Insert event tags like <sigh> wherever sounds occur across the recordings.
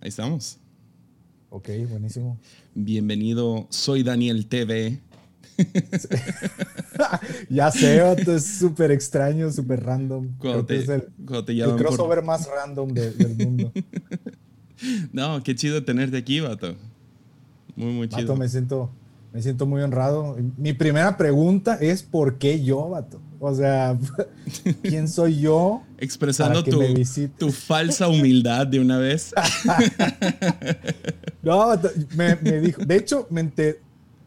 Ahí estamos. Ok, buenísimo. Bienvenido, soy Daniel TV. <laughs> ya sé, esto es súper extraño, súper random. Cuando te, es el, cuando te el llaman por- crossover más random de- del mundo. <laughs> No, qué chido tenerte aquí, vato. Muy, muy chido. Vato, me siento, me siento muy honrado. Mi primera pregunta es ¿por qué yo, vato? O sea, <laughs> ¿quién soy yo? Expresando tu, tu falsa humildad de una vez. <laughs> No, vato, me, me dijo. De hecho, me, enter-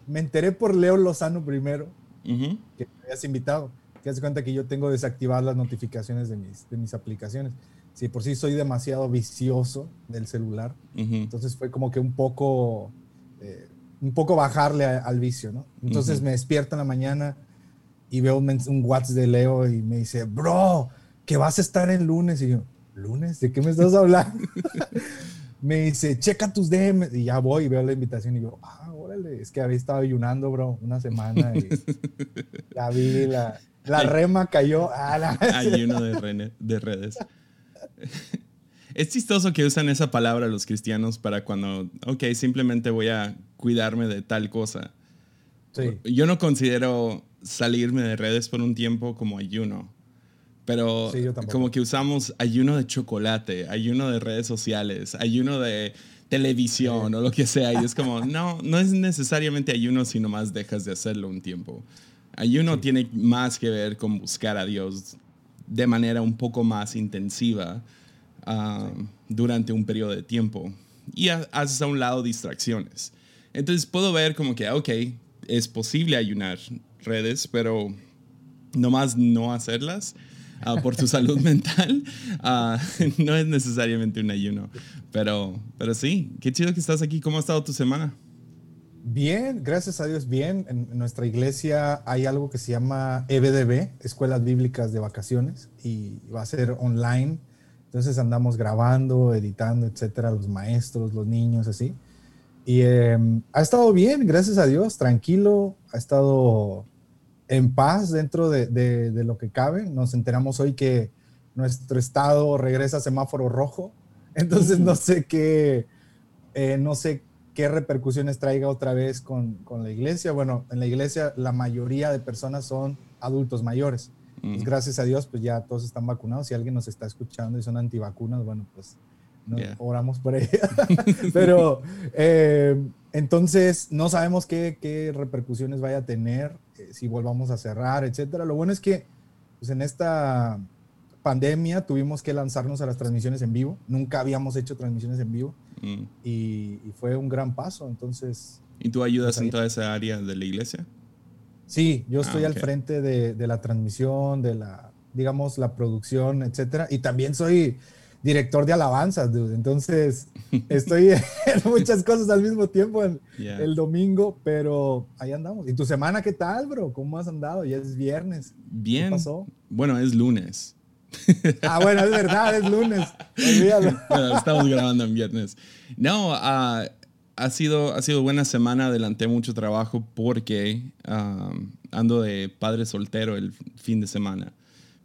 me enteré por Leo Lozano primero Ujú. que me habías invitado. Que hace cuenta que yo tengo desactivadas las notificaciones de mis, de mis aplicaciones. Si por sí soy demasiado vicioso del celular, Ujú. entonces fue como que un poco, eh, un poco bajarle a- al vicio, ¿no? Entonces me despierto en la mañana y veo un, un WhatsApp de Leo y me dice, bro, que vas a estar el lunes. Y yo, ¿lunes? ¿De qué me estás hablando? <laughs> me dice, checa tus DMs. Y ya voy y veo la invitación y yo, ah, órale, es que había estado ayunando, bro, una semana y <laughs> ya vi la, la rema cayó. <laughs> Ah, la- Hay uno de, de redes. Es chistoso que usan esa palabra los cristianos para cuando, ok, simplemente voy a cuidarme de tal cosa. Sí, Yo no considero salirme de redes por un tiempo como ayuno, pero Sí, como que usamos ayuno de chocolate, ayuno de redes sociales, ayuno de televisión o lo que sea, y es como, <laughs> no, no es necesariamente ayuno si nomás dejas de hacerlo un tiempo. Ayuno tiene más que ver con buscar a Dios de manera un poco más intensiva ah, durante un periodo de tiempo y ha- haces a un lado distracciones. Entonces puedo ver como que, ok, es posible ayunar redes, pero nomás no hacerlas ah, por tu salud <laughs> mental ah, <laughs> no es necesariamente un ayuno. Pero, pero sí, qué chido que estás aquí. ¿Cómo ha estado tu semana? Bien, gracias a Dios, bien. En, en nuestra iglesia hay algo que se llama EBDB, Escuelas Bíblicas de Vacaciones, y va a ser online. Entonces andamos grabando, editando, etcétera, los maestros, los niños, así. Y eh, ha estado bien, gracias a Dios, tranquilo, ha estado en paz dentro de, de- de lo que cabe. Nos enteramos hoy que nuestro estado regresa a semáforo rojo, <laughs> entonces no sé qué, eh, no sé qué repercusiones traiga otra vez con, con la iglesia. Bueno, en la iglesia la mayoría de personas son adultos mayores. Pues gracias a Dios, pues ya todos están vacunados. Si alguien nos está escuchando y son antivacunas, bueno, pues no, Yeah. oramos por ella. <laughs> <laughs> Pero eh, entonces no sabemos qué, qué repercusiones vaya a tener, eh, si volvamos a cerrar, etcétera. Lo bueno es que pues en esta pandemia tuvimos que lanzarnos a las transmisiones en vivo. Nunca habíamos hecho transmisiones en vivo Mm. y, y fue un gran paso. Entonces, ¿Y tú ayudas Pues en toda esa área de la iglesia? Sí, yo estoy Ah, al ok. frente de, de la transmisión, de la, digamos, la producción, etcétera. Y también soy director de alabanzas, dude. Entonces, <laughs> estoy en muchas cosas al mismo tiempo el, Yeah. el domingo, pero ahí andamos. ¿Y tu semana qué tal, bro? ¿Cómo has andado? Ya es viernes. Bien. ¿Qué pasó? Bueno, es lunes. <laughs> Ah, bueno, es verdad, es lunes. Olvídalo. <laughs> Bueno, estamos grabando en viernes. No, ah, ha, sido, ha sido buena semana. Adelanté mucho trabajo porque ah, ando de padre soltero el fin de semana.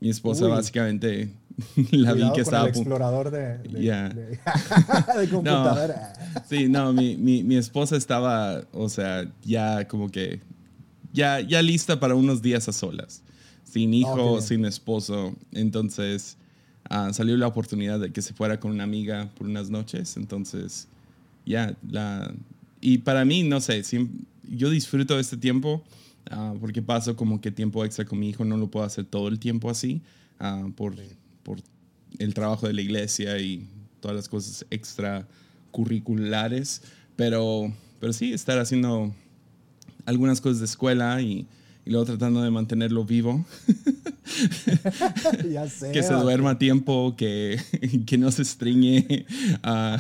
Mi esposa Uy. básicamente <laughs> la vi Cuidado que con estaba... el explorador de, <laughs> de, Ya. de- <laughs> de computadora. Sí, no, mi, mi, mi esposa estaba, o sea, ya como que, ya, ya lista para unos días a solas, sin hijo, sin esposo. Entonces ah, salió la oportunidad de que se fuera con una amiga por unas noches. Entonces, ya, la... Y para mí, no sé, siem- yo disfruto este tiempo ah, porque paso como que tiempo extra con mi hijo, no lo puedo hacer todo el tiempo así ah, por, por el trabajo de la iglesia y todas las cosas extracurriculares, pero, pero sí, estar haciendo algunas cosas de escuela y, y luego tratando de mantenerlo vivo, <laughs> ya sé. que se duerma a tiempo, que, <laughs> que no se estriñe, ah,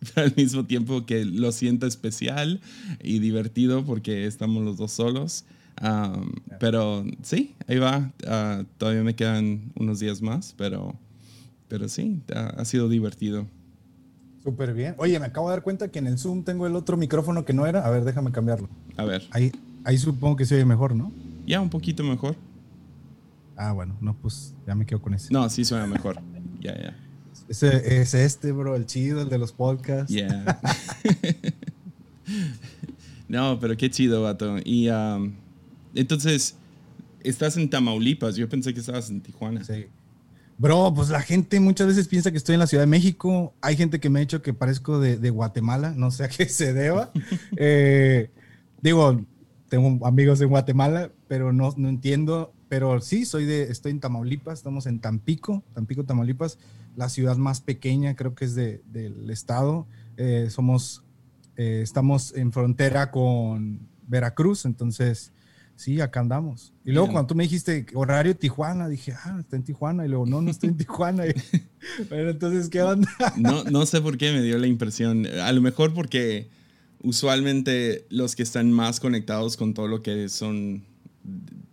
pero <laughs> al mismo tiempo que lo sienta especial y divertido porque estamos los dos solos. Um, pero sí, ahí va. Ah, todavía me quedan unos días más, pero, pero sí, ha- ha sido divertido. Súper bien. Oye, me acabo de dar cuenta que en el Zoom tengo el otro micrófono que no era. A ver, déjame cambiarlo. A ver, Ahí, ahí supongo que se oye mejor, ¿no? ya un poquito mejor. Ah, bueno, no, pues ya me quedo con ese. No, sí suena mejor. Ya, ya. Ese, es este, bro, el chido, el de los podcasts. Yeah. <laughs> no, pero qué chido, vato. Y um, entonces, estás en Tamaulipas. Yo pensé que estabas en Tijuana. Sí. Bro, pues la gente muchas veces piensa que estoy en la Ciudad de México. Hay gente que me ha dicho que parezco de, Guatemala. No sé a qué se deba. <laughs> Eh, digo, tengo amigos en Guatemala, pero no, no entiendo. Pero sí, soy de, estoy en Tamaulipas. Estamos en Tampico, Tampico, Tamaulipas la ciudad más pequeña, creo que es de, del estado. Eh, somos, eh, estamos en frontera con Veracruz, entonces sí, acá andamos. Y luego cuando tú me dijiste horario Tijuana, dije, ah, está en Tijuana. Y luego, no, no estoy en Tijuana. <laughs> <laughs> bueno, entonces, ¿qué onda? no, no sé por qué me dio la impresión. A lo mejor porque usualmente los que están más conectados con todo lo que son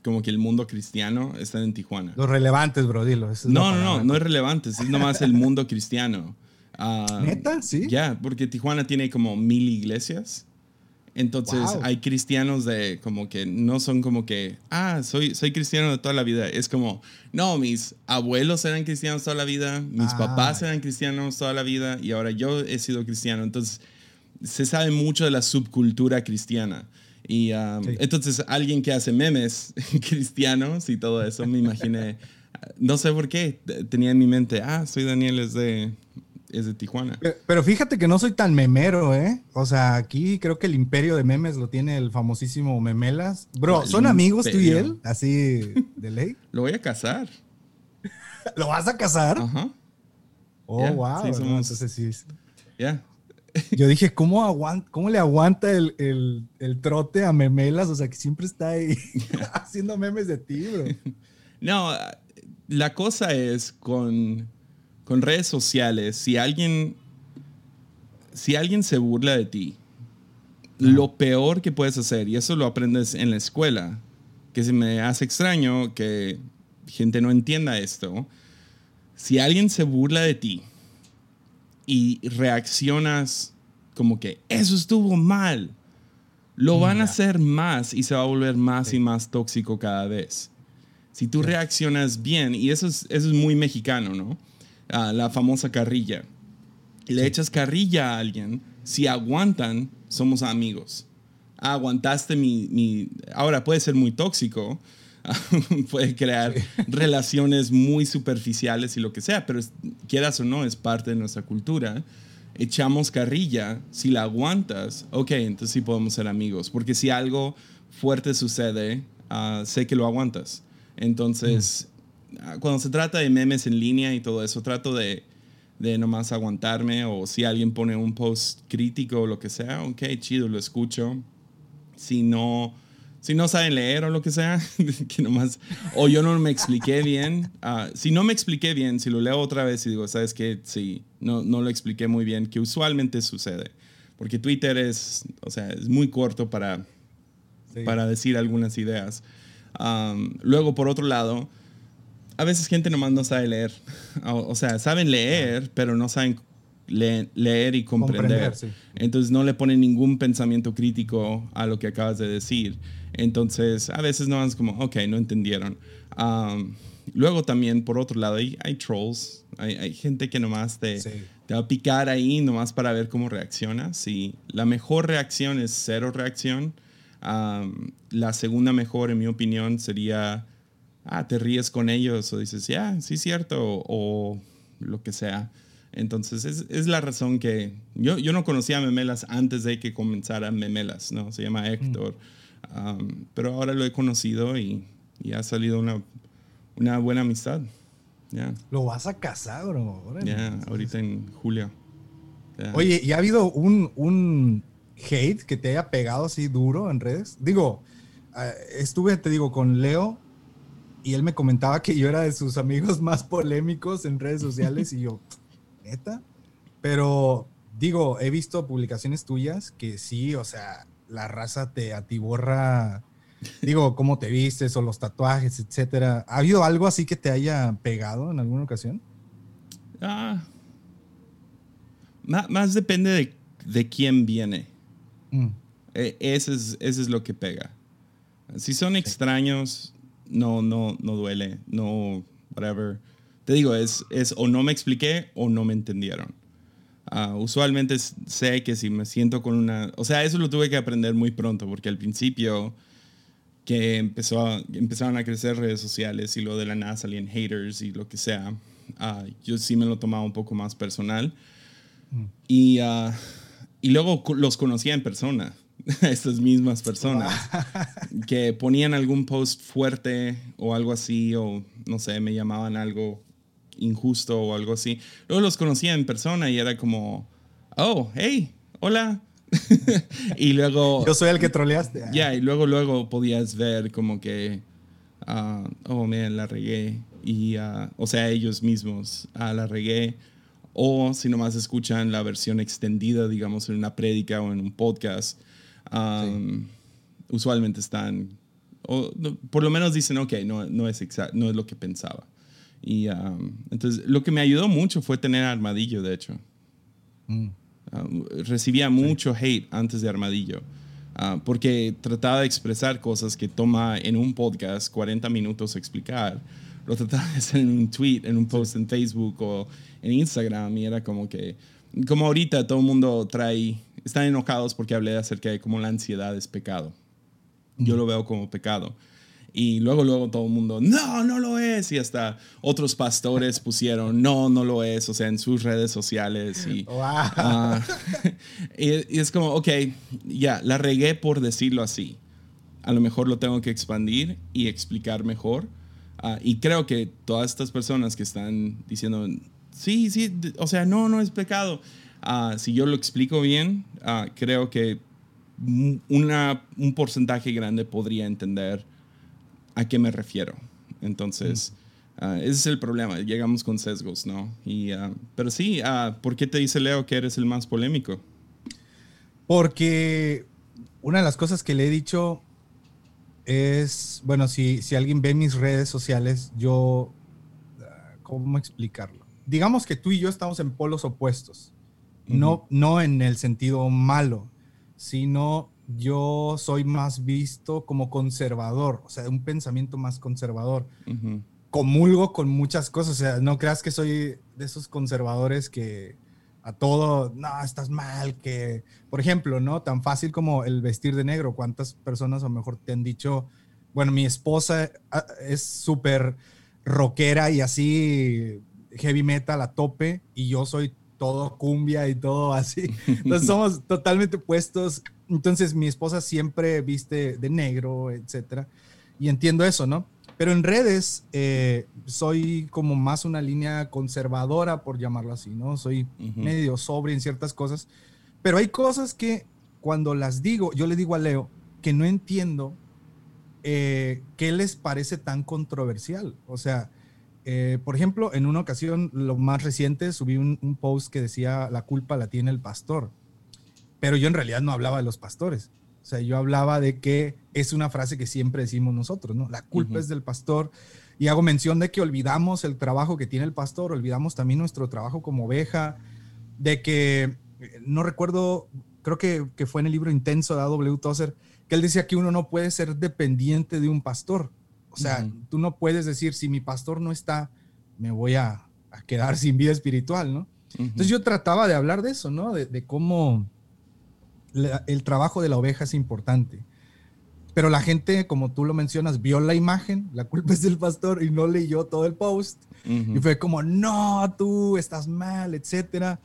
como que el mundo cristiano está en Tijuana. Los relevantes, bro, dilo. no, no, no, no es relevante, es nomás el mundo cristiano. Uh, ¿Neta? Sí. Ya, porque Tijuana tiene como mil iglesias. Entonces hay cristianos de como que no son como que, ah, soy, soy cristiano de toda la vida. Es como, no, mis abuelos eran cristianos toda la vida, mis ah. papás eran cristianos toda la vida y ahora yo he sido cristiano. Entonces se sabe mucho de la subcultura cristiana. Y um, entonces alguien que hace memes <laughs> cristianos y todo eso, me imaginé, no sé por qué, tenía en mi mente, ah, soy Daniel, es de, es de Tijuana. Pero, fíjate que no soy tan memero, ¿eh? O sea, aquí creo que el imperio de memes lo tiene el famosísimo Memelas. Bro, ¿son amigos tú y él? Así de ley. <laughs> lo voy a casar. <laughs> ¿Lo vas a casar? Ajá. Oh, wow. Sí, somos... entonces sí. Ya. <laughs> Yo dije, ¿cómo, aguanta, cómo le aguanta el, trote a memelas? O sea, que siempre está ahí <laughs> haciendo memes de ti, bro. <laughs> No, la cosa es con, con redes sociales, si alguien, si alguien se burla de ti, lo peor que puedes hacer, y eso lo aprendes en la escuela, que se me hace extraño que gente no entienda esto, si alguien se burla de ti, y reaccionas como que eso estuvo mal, lo van a hacer más y se va a volver más y más tóxico cada vez. Si tú reaccionas bien, y eso es, eso es muy mexicano, ¿no? La famosa carrilla. Le echas carrilla a alguien, si aguantan, somos amigos. Ah, aguantaste mi, mi... Ahora puede ser muy tóxico, <laughs> puede crear <laughs> relaciones muy superficiales y lo que sea, pero quieras o no, es parte de nuestra cultura. Echamos carrilla, si la aguantas, ok, entonces sí podemos ser amigos, porque si algo fuerte sucede, ah, sé que lo aguantas. Entonces, ah, cuando se trata de memes en línea y todo eso, trato de, de nomás aguantarme o si alguien pone un post crítico o lo que sea, ok, chido, lo escucho. Si no si no saben leer o lo que sea, <laughs> que nomás, o yo no me expliqué bien. Ah, si no me expliqué bien, si lo leo otra vez y digo, ¿sabes qué? Sí, no, no lo expliqué muy bien, que usualmente sucede. Porque Twitter es, o sea, es muy corto para, para decir algunas ideas. luego, por otro lado, a veces gente nomás no sabe leer. <laughs> O, sea, saben leer, pero no saben leer y comprender. Entonces no le ponen ningún pensamiento crítico a lo que acabas de decir. Entonces, a veces no es como, ok, no entendieron. luego también, por otro lado, hay, hay trolls, hay, gente que nomás te, te, va a picar ahí nomás para ver cómo reaccionas. Y la mejor reacción es cero reacción. la segunda mejor, en mi opinión, sería, ah, te ríes con ellos o dices, ya, sí, cierto, o, lo que sea. Entonces, es, es, la razón que yo, yo no conocía a Memelas antes de que comenzara Memelas, ¿no? Se llama Héctor pero ahora lo he conocido y, ha salido una, una buena amistad. Lo vas a casar, bro. Ya, ahorita en julio. Oye, ¿y ha habido un, un hate que te haya pegado así duro en redes? Digo, ah, estuve, te digo, con Leo y él me comentaba que yo era de sus amigos más polémicos en redes sociales y yo, neta. Pero digo, he visto publicaciones tuyas que sí, o sea, la raza te atiborra, digo, cómo te vistes o los tatuajes, etcétera. ¿Ha habido algo así que te haya pegado en alguna ocasión? Ah, más, depende de, quién viene. Mm. E, eso, es, es lo que pega. Si son extraños, no, no, no duele, no, whatever. te digo, es, es o no me expliqué o no me entendieron. Ah, usualmente sé que si me siento con una... O sea, eso lo tuve que aprender muy pronto, porque al principio que empezó empezaron a crecer redes sociales y lo de la nada salían haters y lo que sea, ah, yo sí me lo tomaba un poco más personal. Mm. Y, ah, y luego los conocía en persona, <laughs> estas mismas personas, que ponían algún post fuerte o algo así, o no sé, me llamaban algo injusto o algo así. Luego los conocía en persona y era como, oh, hey, hola. <laughs> y luego... Yo soy el que troleaste. Ya, y luego, luego podías ver como que, uh, oh, me la regué. Y, uh, o sea, ellos mismos, ah, la regué. O si nomás escuchan la versión extendida, digamos, en una prédica o en un podcast, um, usualmente están, o por lo menos dicen, ok, no, no, es no es lo que pensaba. Y um, entonces lo que me ayudó mucho fue tener Armadillo, de hecho. Mm. Um, recibía mucho hate antes de Armadillo. Uh, porque trataba de expresar cosas que toma en un podcast 40 minutos explicar. Lo trataba de hacer en un tweet, en un post en Facebook o en Instagram y era como que, como ahorita todo el mundo trae, están enojados porque hablé acerca de cómo la ansiedad es pecado. Yo mm. lo veo como pecado. Y luego, luego todo el mundo, no, no lo es. Y hasta otros pastores pusieron, no, no lo es, o sea, en sus redes sociales. Y, ah, <laughs> y, es como, ok, ya, la regué por decirlo así. A lo mejor lo tengo que expandir y explicar mejor. Ah, y creo que todas estas personas que están diciendo, sí, sí, o sea, no, no es pecado. Uh, si yo lo explico bien, creo que una, un porcentaje grande podría entender a qué me refiero. Entonces, ah, ese es el problema. Llegamos con sesgos, ¿no? Y, ah, pero sí, uh, ¿por qué te dice Leo que eres el más polémico? Porque una de las cosas que le he dicho es, bueno, si, si alguien ve mis redes sociales, yo, ¿cómo explicarlo? Digamos que tú y yo estamos en polos opuestos. no, no en el sentido malo, sino yo soy más visto como conservador, o sea, un pensamiento más conservador. Comulgo con muchas cosas, o sea, no creas que soy de esos conservadores que a todo, no, estás mal, que, por ejemplo, ¿no? Tan fácil como el vestir de negro, ¿cuántas personas a lo mejor te han dicho, bueno, mi esposa ah, es súper rockera y así heavy metal a tope y yo soy todo cumbia y todo así. <laughs> Entonces somos totalmente puestos entonces mi esposa siempre viste de negro, etcétera. Y entiendo eso, ¿no? Pero en redes eh, soy como más una línea conservadora, por llamarlo así, ¿no? Soy medio sobre en ciertas cosas. Pero hay cosas que cuando las digo, yo le digo a Leo que no entiendo eh, qué les parece tan controversial. O sea, eh, por ejemplo, en una ocasión, lo más reciente, subí un post que decía, la culpa la tiene el pastor pero yo en realidad no hablaba de los pastores. O sea, yo hablaba de que es una frase que siempre decimos nosotros, ¿no? La culpa es del pastor. Y hago mención de que olvidamos el trabajo que tiene el pastor, olvidamos también nuestro trabajo como oveja, de que, eh, no recuerdo, creo que, que fue en el libro Intenso de A.W. Tozer, que él decía que uno no puede ser dependiente de un pastor. O sea, tú no puedes decir, si mi pastor no está, me voy a, a quedar sin vida espiritual, ¿no? Entonces yo trataba de hablar de eso, ¿no? De, de cómo el trabajo de la oveja es importante. Pero la gente, como tú lo mencionas, vio la imagen, la culpa es del pastor y no leyó todo el post. Y fue como, no, tú estás mal, etcétera.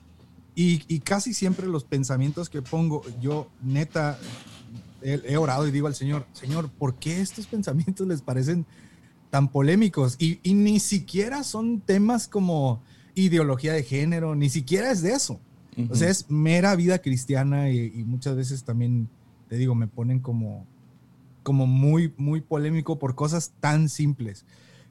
Y, casi siempre los pensamientos que pongo, yo neta he, orado y digo al Señor, Señor, ¿por qué estos pensamientos les parecen tan polémicos? Y, y ni siquiera son temas como ideología de género, ni siquiera es de eso. O sea, es mera vida cristiana y, muchas veces también, te digo, me ponen como, como muy, muy polémico por cosas tan simples.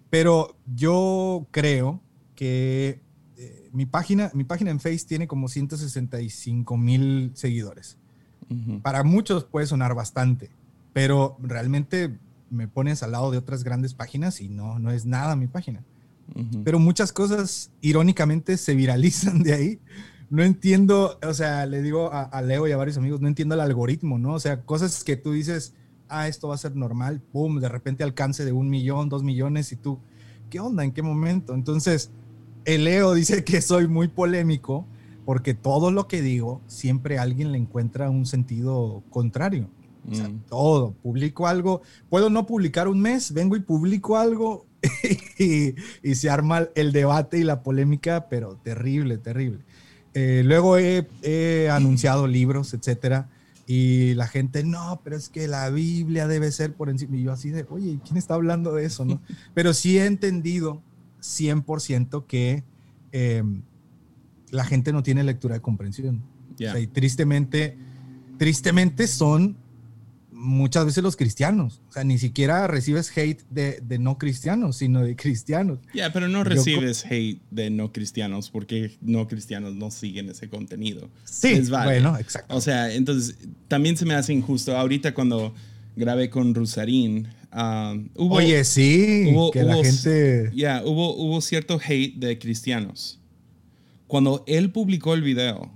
Pero yo creo que eh, mi, página, mi página en Face tiene como 165 mil seguidores. Para muchos puede sonar bastante, pero realmente me pones al lado de otras grandes páginas y no, no es nada mi página. Pero muchas cosas irónicamente se viralizan de ahí no entiendo, o sea, le digo a, Leo y a varios amigos, no entiendo el algoritmo, ¿no? O sea, cosas que tú dices, ah, esto va a ser normal, pum, de repente alcance de un millón, dos millones y tú, ¿qué onda? ¿En qué momento? Entonces, el Leo dice que soy muy polémico porque todo lo que digo siempre alguien le encuentra un sentido contrario. O sea, mm. todo. Publico algo, puedo no publicar un mes, vengo y publico algo <laughs> y, se arma el debate y la polémica, pero terrible, terrible. Eh, luego he, he, anunciado libros, etcétera, y la gente, no, pero es que la Biblia debe ser por encima. Y yo así de, oye, ¿quién está hablando de eso? No? <laughs> pero sí he entendido 100% que em, la gente no tiene lectura de comprensión. y tristemente, tristemente son muchas veces los cristianos. O sea, ni siquiera recibes hate de, de no cristianos, sino de cristianos. Ya, pero no recibes hate de no cristianos porque no cristianos no siguen ese contenido. Sí, bueno, exacto. O sea, entonces también se me hace injusto. Ahorita cuando grabé con Rusarín, ah, hubo... Oye, sí, que la gente... Ya, hubo, hubo cierto hate de cristianos. Cuando él publicó el video,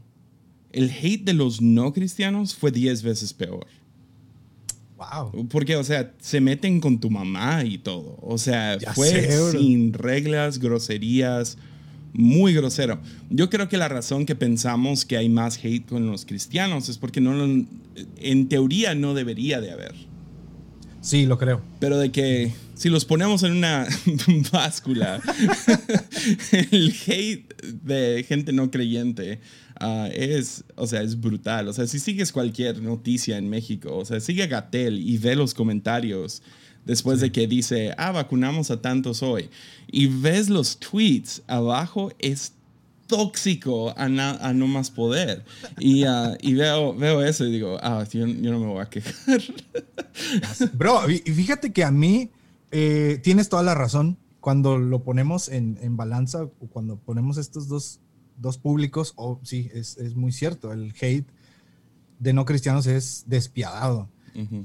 el hate de los no cristianos fue 10 veces peor. Porque, o sea, se meten con tu mamá y todo. O sea, fue sin reglas, groserías, muy grosero. Yo creo que la razón que pensamos que hay más hate con los cristianos es porque no, en teoría no debería de haber. Sí, lo creo. Pero de que si los ponemos en una <laughs> báscula, <laughs> el hate de gente no creyente Ah, es, o sea, es brutal. O sea, si sigues cualquier noticia en México, o sea, sigue Gatel y ve los comentarios después de que dice, ah, vacunamos a tantos hoy, y ves los tweets abajo, es tóxico a, no más poder. Y, ah, y, veo, veo eso y digo, ah, yo, no me voy a quejar. <laughs> Bro, y fíjate que a mí eh, tienes toda la razón. Cuando lo ponemos en, en balanza, o cuando ponemos estos dos dos públicos, o sí, es, es, muy cierto, el hate de no cristianos es despiadado.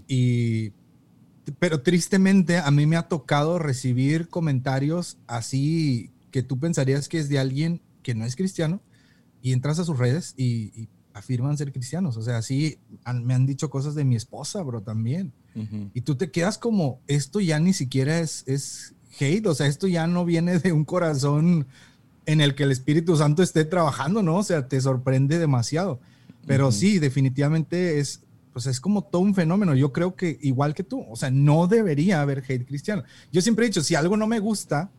Y, pero tristemente a mí me ha tocado recibir comentarios así que tú pensarías que es de alguien que no es cristiano y entras a sus redes y, afirman ser cristianos. O sea, así me han dicho cosas de mi esposa, bro, también. Y tú te quedas como, esto ya ni siquiera es, es hate, o sea, esto ya no viene de un corazón en el que el Espíritu Santo esté trabajando, ¿no? O sea, te sorprende demasiado. Pero sí, definitivamente es, pues es como todo un fenómeno. Yo creo que igual que tú, o sea, no debería haber hate cristiano. Yo siempre he dicho, si algo no me gusta,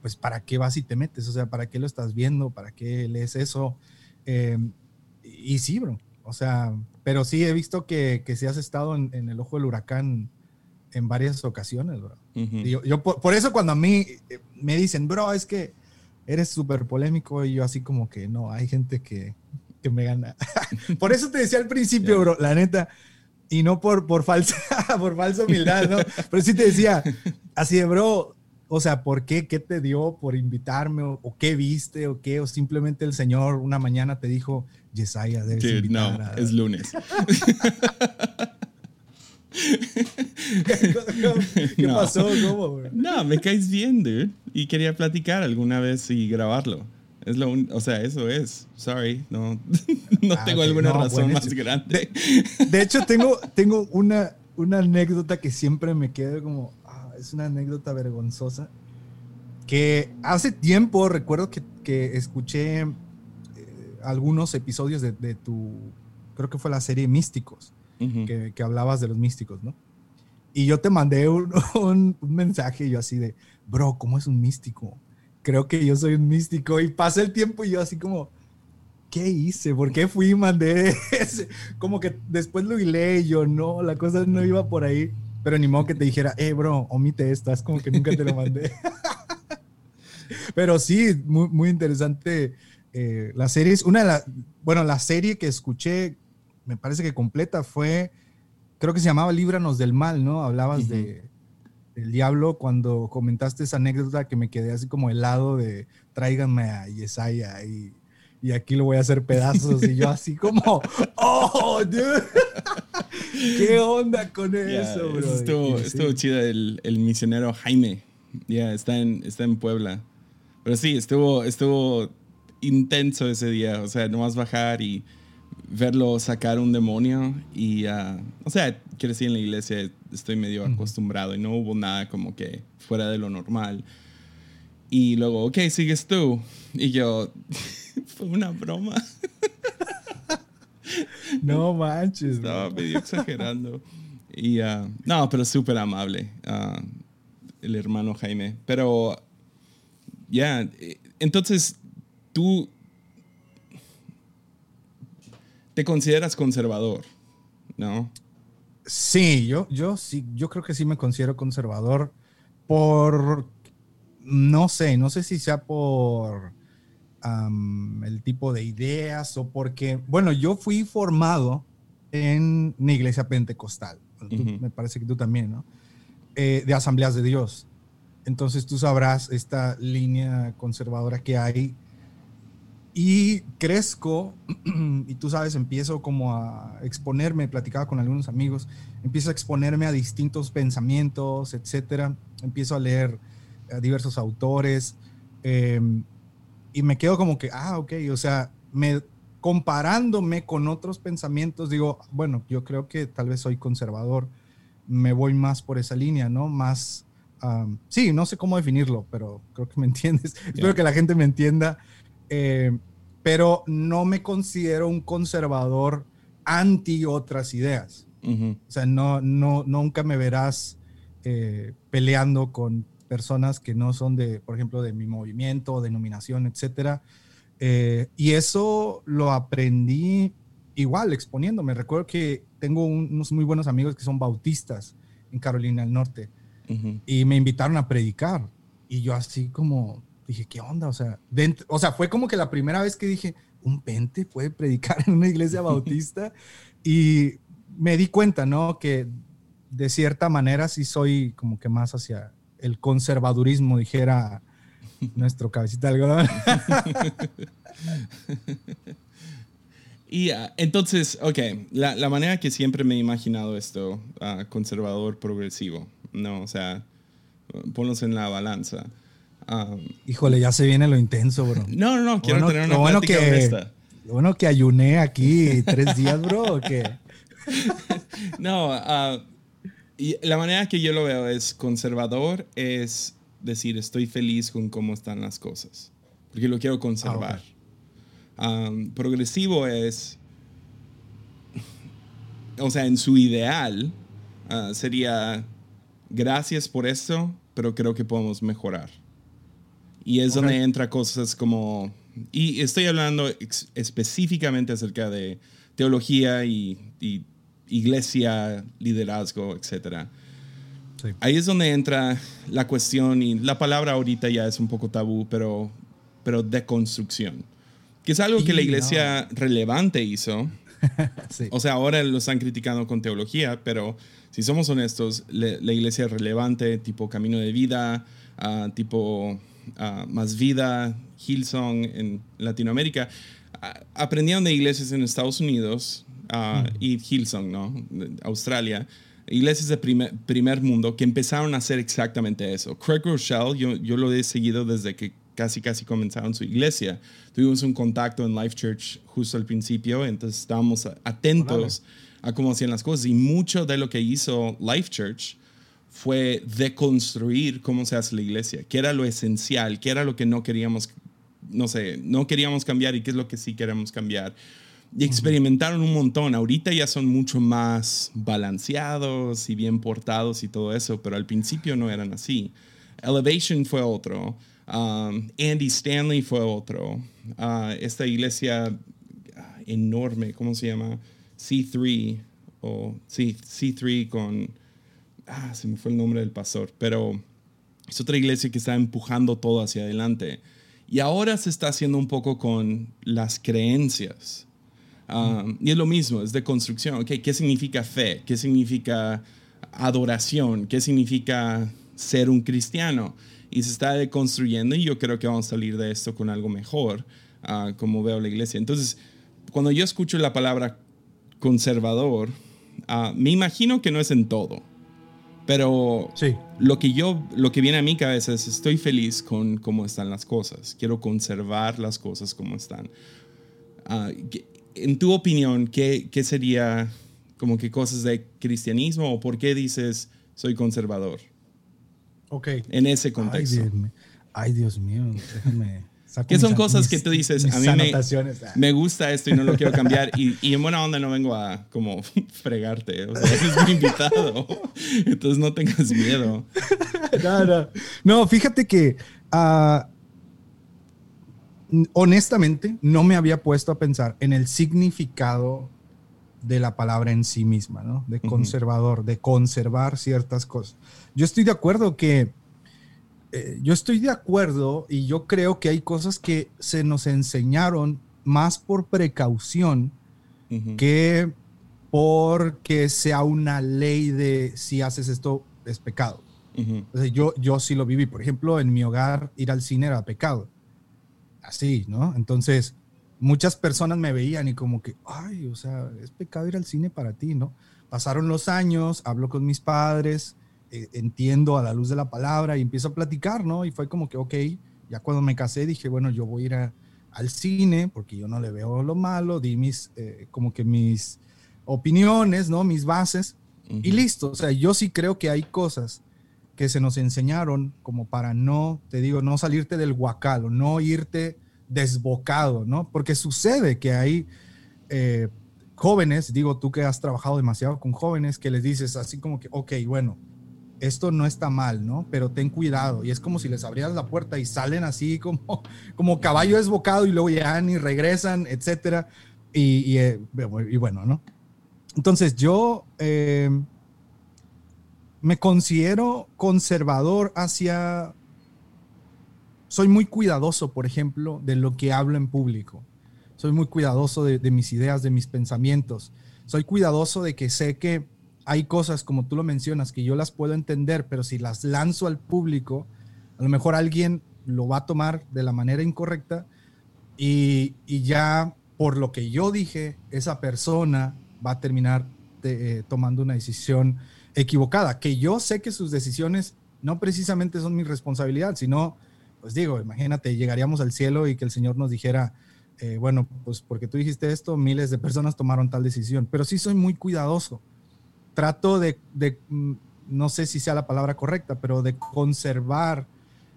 pues ¿para qué vas y te metes? O sea, ¿para qué lo estás viendo? ¿Para qué lees eso? Em, y sí, bro. O sea, pero sí he visto que, que sí has estado en, el ojo del huracán en varias ocasiones, bro. yo, por, eso cuando a mí eh, me dicen, bro, es que eres súper polémico y yo así como que no, hay gente que, que me gana. <laughs> por eso te decía al principio, bro, la neta, y no por, por, falsa, <laughs> por falsa humildad, ¿no? Pero sí te decía, así de, bro, o sea, ¿por qué? ¿Qué te dio por invitarme? ¿O, qué viste? ¿O qué? ¿O simplemente el Señor una mañana te dijo, Yesaya, debes invitar no, es lunes. <laughs> <laughs> ¿Qué, pasó? ¿Cómo, No, me caes bien, dude. Y quería platicar alguna vez y grabarlo. Es lo o sea, eso es. Sorry, no, <laughs> no ah, tengo alguna razón más grande. De, hecho, tengo, tengo una, una anécdota que siempre me queda como, ah, es una anécdota vergonzosa. Que hace tiempo recuerdo que, que escuché eh, algunos episodios de, de, tu, creo que fue la serie Místicos que, hablabas de los místicos, ¿no? Y yo te mandé un, <laughs> mensaje yo así de, bro, ¿cómo es un místico? Creo que yo soy un místico. Y pasa el tiempo y yo así como, ¿qué hice? ¿Por qué fui y mandé? <laughs> Como que después lo hilé y yo, no, la cosa no iba por ahí. Pero ni modo que te dijera, eh, bro, omite esto, es como que nunca te lo mandé. <laughs> Pero sí, muy, muy interesante eh, la serie. Es una de las, bueno, la serie que escuché me parece que completa fue, creo que se llamaba Líbranos del Mal, ¿no? Hablabas de el diablo cuando comentaste esa anécdota que me quedé así como helado de tráiganme a Yesaya y, y aquí lo voy a hacer pedazos y yo así como, <laughs> oh, dude, <laughs> ¿qué onda con eso, bro? Estuvo, estuvo chido el, el, misionero Jaime, ya está, en, está en Puebla. Pero sí, estuvo, estuvo intenso ese día, o sea, nomás bajar y verlo sacar un demonio y, uh, o sea, decir, en la iglesia estoy medio acostumbrado y no hubo nada como que fuera de lo normal. Y luego, ok, sigues tú. Y yo, <laughs> fue una broma. <laughs> no manches. Estaba medio exagerando. Y, uh, no, pero súper amable, uh, el hermano Jaime. Pero, ya, eh, entonces, tú te consideras conservador, ¿no? Sí, yo, yo sí, yo creo que sí me considero conservador por, no sé, no sé si sea por el tipo de ideas o porque, bueno, yo fui formado en una iglesia pentecostal, me parece que tú también, ¿no? Eh, de asambleas de Dios. Entonces tú sabrás esta línea conservadora que hay y crezco <clears throat> y tú sabes, empiezo como a exponerme, platicaba con algunos amigos, empiezo a exponerme a distintos pensamientos, etcétera. Empiezo a leer a diversos autores em, y me quedo como que, ah, ok, o sea, me, comparándome con otros pensamientos, digo, bueno, yo creo que tal vez soy conservador, me voy más por esa línea, ¿no? Más, sí, no sé cómo definirlo, pero creo que me <laughs> entiendes. Espero que la gente me entienda. Eh, pero no me considero un conservador anti otras ideas. O sea, no, no, nunca me verás eh, peleando con personas que no son de, por ejemplo, de mi movimiento, denominación, etcétera. Eh, y eso lo aprendí igual exponiéndome. Recuerdo que tengo unos muy buenos amigos que son bautistas en Carolina del Norte y me invitaron a predicar. Y yo así como dije, ¿qué onda? O sea, o sea, fue como que la primera vez que dije, un pente puede predicar en una iglesia bautista. y me di cuenta, ¿no? Que de cierta manera sí soy como que más hacia el conservadurismo, dijera nuestro cabecita de algodón. <laughs> y ah, entonces, ok, la, la, manera que siempre me he imaginado esto, uh, conservador progresivo, ¿no? O sea, ponlos en la balanza. Um, Híjole, ya se viene lo intenso, bro. <laughs> No, no, no, quiero tener una bueno que, honesta. Bueno que ayuné aquí tres días, bro, <laughs> no, uh, y la manera que yo lo veo es conservador, es decir, estoy feliz con cómo están las cosas, porque lo quiero conservar. Ah, progresivo es, o sea, en su ideal ah, sería, gracias por esto, pero creo que podemos mejorar. Y es donde entra cosas como, y estoy hablando específicamente acerca de teología y, y iglesia, liderazgo, etc. Ahí es donde entra la cuestión y la palabra ahorita ya es un poco tabú, pero, pero deconstrucción, que es algo que la iglesia relevante hizo. <laughs> O sea, ahora lo están criticando con teología, pero si somos honestos, la iglesia relevante, tipo Camino de Vida, ah, tipo ah, Más Vida, Hillsong en Latinoamérica, ah, aprendieron de iglesias en Estados Unidos y Hillsong, ¿no? Australia, iglesias de primer, primer, mundo que empezaron a hacer exactamente eso. Craig Rochelle, yo, yo lo he seguido desde que casi, casi comenzaron su iglesia. Tuvimos un contacto en Life Church justo al principio, entonces estábamos atentos a cómo hacían las cosas y mucho de lo que hizo Life Church fue deconstruir cómo se hace la iglesia, qué era lo esencial, qué era lo que no queríamos, no sé, no queríamos cambiar y qué es lo que sí queremos cambiar y experimentaron un montón. Ahorita ya son mucho más balanceados y bien portados y todo eso, pero al principio no eran así. Elevation fue otro. Um, Andy Stanley fue otro. Uh, esta iglesia enorme, ¿cómo se llama? C3 o sí, C3 con ah, se me fue el nombre del pastor, pero es otra iglesia que está empujando todo hacia adelante. Y ahora se está haciendo un poco con las creencias. Um, y es lo mismo, es de construcción. Okay, ¿Qué significa fe? ¿Qué significa adoración? ¿Qué significa ser un cristiano? Y se está deconstruyendo y yo creo que vamos a salir de esto con algo mejor, uh, como veo la iglesia. Entonces, cuando yo escucho la palabra conservador, uh, me imagino que no es en todo. Pero sí. lo que yo, lo que viene a mi cabeza es estoy feliz con cómo están las cosas. Quiero conservar las cosas como están. Uh, en tu opinión, ¿qué, ¿qué, sería como que cosas de cristianismo o por qué dices soy conservador? Ok. En ese contexto. Ay, Dios mío, déjame. ¿Qué son cosas que tú dices? A mí me, me, gusta esto y no lo quiero cambiar. Y, y, en buena onda no vengo a como <laughs> fregarte. O sea, es mi invitado. Entonces no tengas miedo. <laughs> No, no. no fíjate que uh, honestamente no me había puesto a pensar en el significado de la palabra en sí misma, ¿no? De conservador, de conservar ciertas cosas. Yo estoy de acuerdo que, eh, yo estoy de acuerdo y yo creo que hay cosas que se nos enseñaron más por precaución que porque sea una ley de si haces esto es pecado. yo, yo sí lo viví. Por ejemplo, en mi hogar ir al cine era pecado. Así, ¿no? Entonces, muchas personas me veían y como que, ay, o sea, es pecado ir al cine para ti, ¿no? Pasaron los años, hablo con mis padres, entiendo a la luz de la palabra y empiezo a platicar, ¿no? Y fue como que, ok, ya cuando me casé dije, bueno, yo voy a ir al cine porque yo no le veo lo malo, di mis, eh, como que mis opiniones, ¿no? Mis bases y listo. O sea, yo sí creo que hay cosas que se nos enseñaron como para no, te digo, no salirte del guacal o no irte desbocado, ¿no? Porque sucede que hay eh, jóvenes, digo tú que has trabajado demasiado con jóvenes, que les dices así como que, ok, bueno, esto no está mal, ¿no? Pero ten cuidado. Y es como si les abrieras la puerta y salen así <laughs> como, como caballo desbocado y luego ya ni regresan, etcétera. Y, eh, bueno, ¿no? Entonces yo eh, me considero conservador hacia soy muy cuidadoso, por ejemplo, de lo que hablo en público. Soy muy cuidadoso de, mis ideas, de mis pensamientos. Soy cuidadoso de que sé que hay cosas, como tú lo mencionas, que yo las puedo entender, pero si las lanzo al público, a lo mejor alguien lo va a tomar de la manera incorrecta y, ya por lo que yo dije, esa persona va a terminar eh, tomando una decisión equivocada, que yo sé que sus decisiones no precisamente son mi responsabilidad, sino pues digo, imagínate, llegaríamos al cielo y que el Señor nos dijera, eh, bueno, pues porque tú dijiste esto, miles de personas tomaron tal decisión, pero sí soy muy cuidadoso. Trato de, mm, no sé si sea la palabra correcta, pero de conservar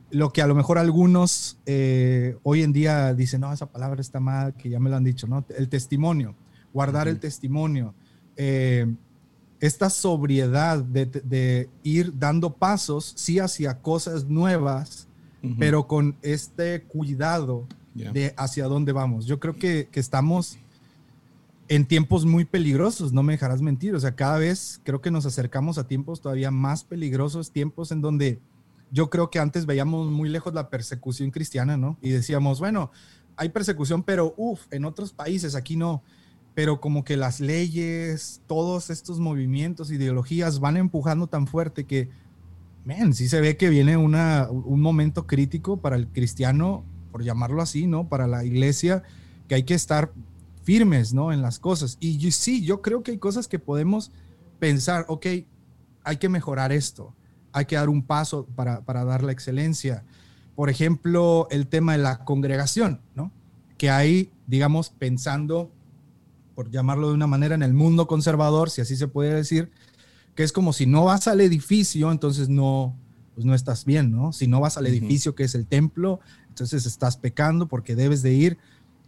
lo que a lo mejor algunos eh, hoy en día dicen, no, esa palabra está mal, que ya me lo han dicho, ¿no? El testimonio, guardar el testimonio. Eh, esta sobriedad de, de, ir dando pasos, sí, hacia cosas nuevas, pero con este cuidado de hacia dónde vamos. Yo creo que, que, estamos en tiempos muy peligrosos, no me dejarás mentir. O sea, cada vez creo que nos acercamos a tiempos todavía más peligrosos, tiempos en donde yo creo que antes veíamos muy lejos la persecución cristiana, ¿no? Y decíamos, bueno, hay persecución, pero uff, en otros países, aquí no. Pero como que las leyes, todos estos movimientos, ideologías van empujando tan fuerte que men, sí se ve que viene una, un momento crítico para el cristiano, por llamarlo así, ¿no? Para la iglesia, que hay que estar firmes, ¿no? En las cosas. Y sí, yo creo que hay cosas que podemos pensar, ok, hay que mejorar esto, hay que dar un paso para, para dar la excelencia. Por ejemplo, el tema de la congregación, ¿no? Que hay, digamos, pensando, por llamarlo de una manera, en el mundo conservador, si así se puede decir, que es como si no vas al edificio, entonces no, pues no estás bien, ¿no? Si no vas al edificio que es el templo, entonces estás pecando porque debes de ir.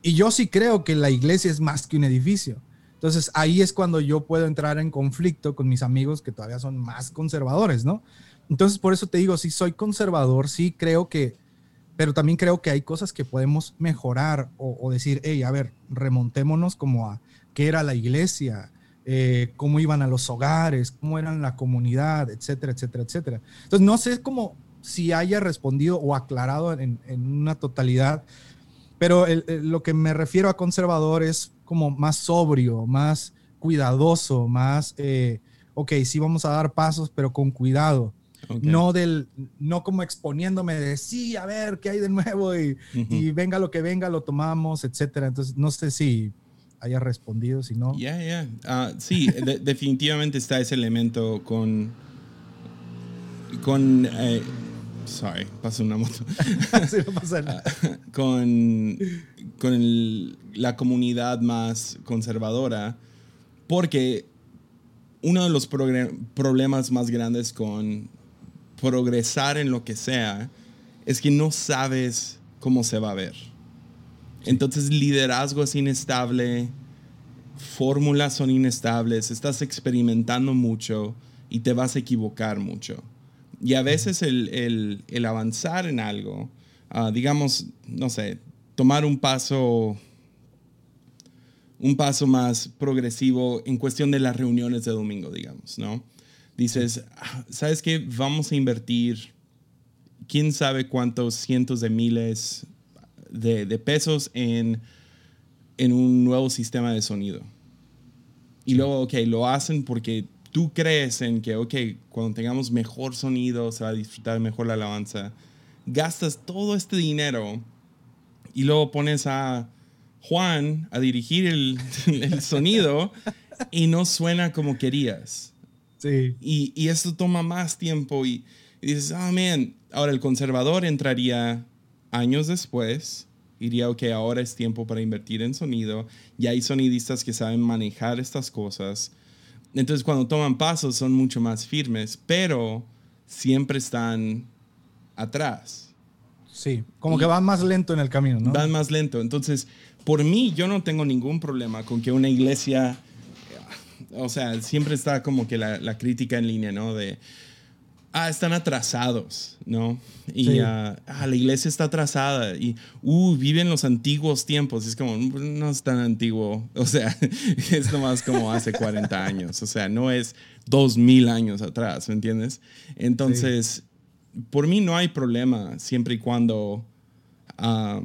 Y yo sí creo que la iglesia es más que un edificio. Entonces ahí es cuando yo puedo entrar en conflicto con mis amigos que todavía son más conservadores, ¿no? Entonces por eso te digo, sí soy conservador, sí creo que, pero también creo que hay cosas que podemos mejorar o, o decir, hey, a ver, remontémonos como a qué era la iglesia, eh, cómo iban a los hogares, cómo eran la comunidad, etcétera, etcétera, etcétera. Entonces, no sé cómo si haya respondido o aclarado en, una totalidad, pero lo que me refiero a conservador es como más sobrio, más cuidadoso, más, eh, ok, sí vamos a dar pasos, pero con cuidado. No, del, no como exponiéndome de sí, a ver qué hay de nuevo y, y venga lo que venga, lo tomamos, etcétera. Entonces, no sé si haya respondido, si no. Ya, ya. Ah, sí, <laughs> definitivamente está ese elemento con. Con. Eh, sorry, pasó una moto. <laughs> sí, no pasa nada. Ah, con. Con la comunidad más conservadora. Porque uno de los problemas más grandes con progresar en lo que sea es que no sabes cómo se va a ver. Entonces liderazgo es inestable, fórmulas son inestables, estás experimentando mucho y te vas a equivocar mucho. Y a veces el, avanzar en algo, ah, digamos, no sé, tomar un paso un paso más progresivo en cuestión de las reuniones de domingo, digamos, ¿no? Dices, ah, ¿sabes qué? Vamos a invertir quién sabe cuántos cientos de miles de, pesos en, en, un nuevo sistema de sonido. Y luego, ok, lo hacen porque tú crees en que, ok, cuando tengamos mejor sonido se va a disfrutar mejor la alabanza. Gastas todo este dinero y luego pones a Juan a dirigir el, <laughs> sonido y no suena como querías. Sí. Y, y esto toma más tiempo y, dices, ah, oh, man, ahora el conservador entraría años después, diría, ok, ahora es tiempo para invertir en sonido, y hay sonidistas que saben manejar estas cosas. Entonces cuando toman pasos son mucho más firmes, pero siempre están atrás. Sí, como que van más lento en el camino, ¿no? Van más lento. Entonces, por mí, yo no tengo ningún problema con que una iglesia, o sea, siempre está como que la, crítica en línea, ¿no? De, ah, están atrasados, ¿no? Y ah, ah, la iglesia está atrasada y, uh, viven los antiguos tiempos. Es como, no es tan antiguo, <laughs> o sea, <laughs> es nomás como hace 40 años, o sea, no es 2000 años atrás, ¿me entiendes? Entonces, por mí no hay problema siempre y cuando... Ah,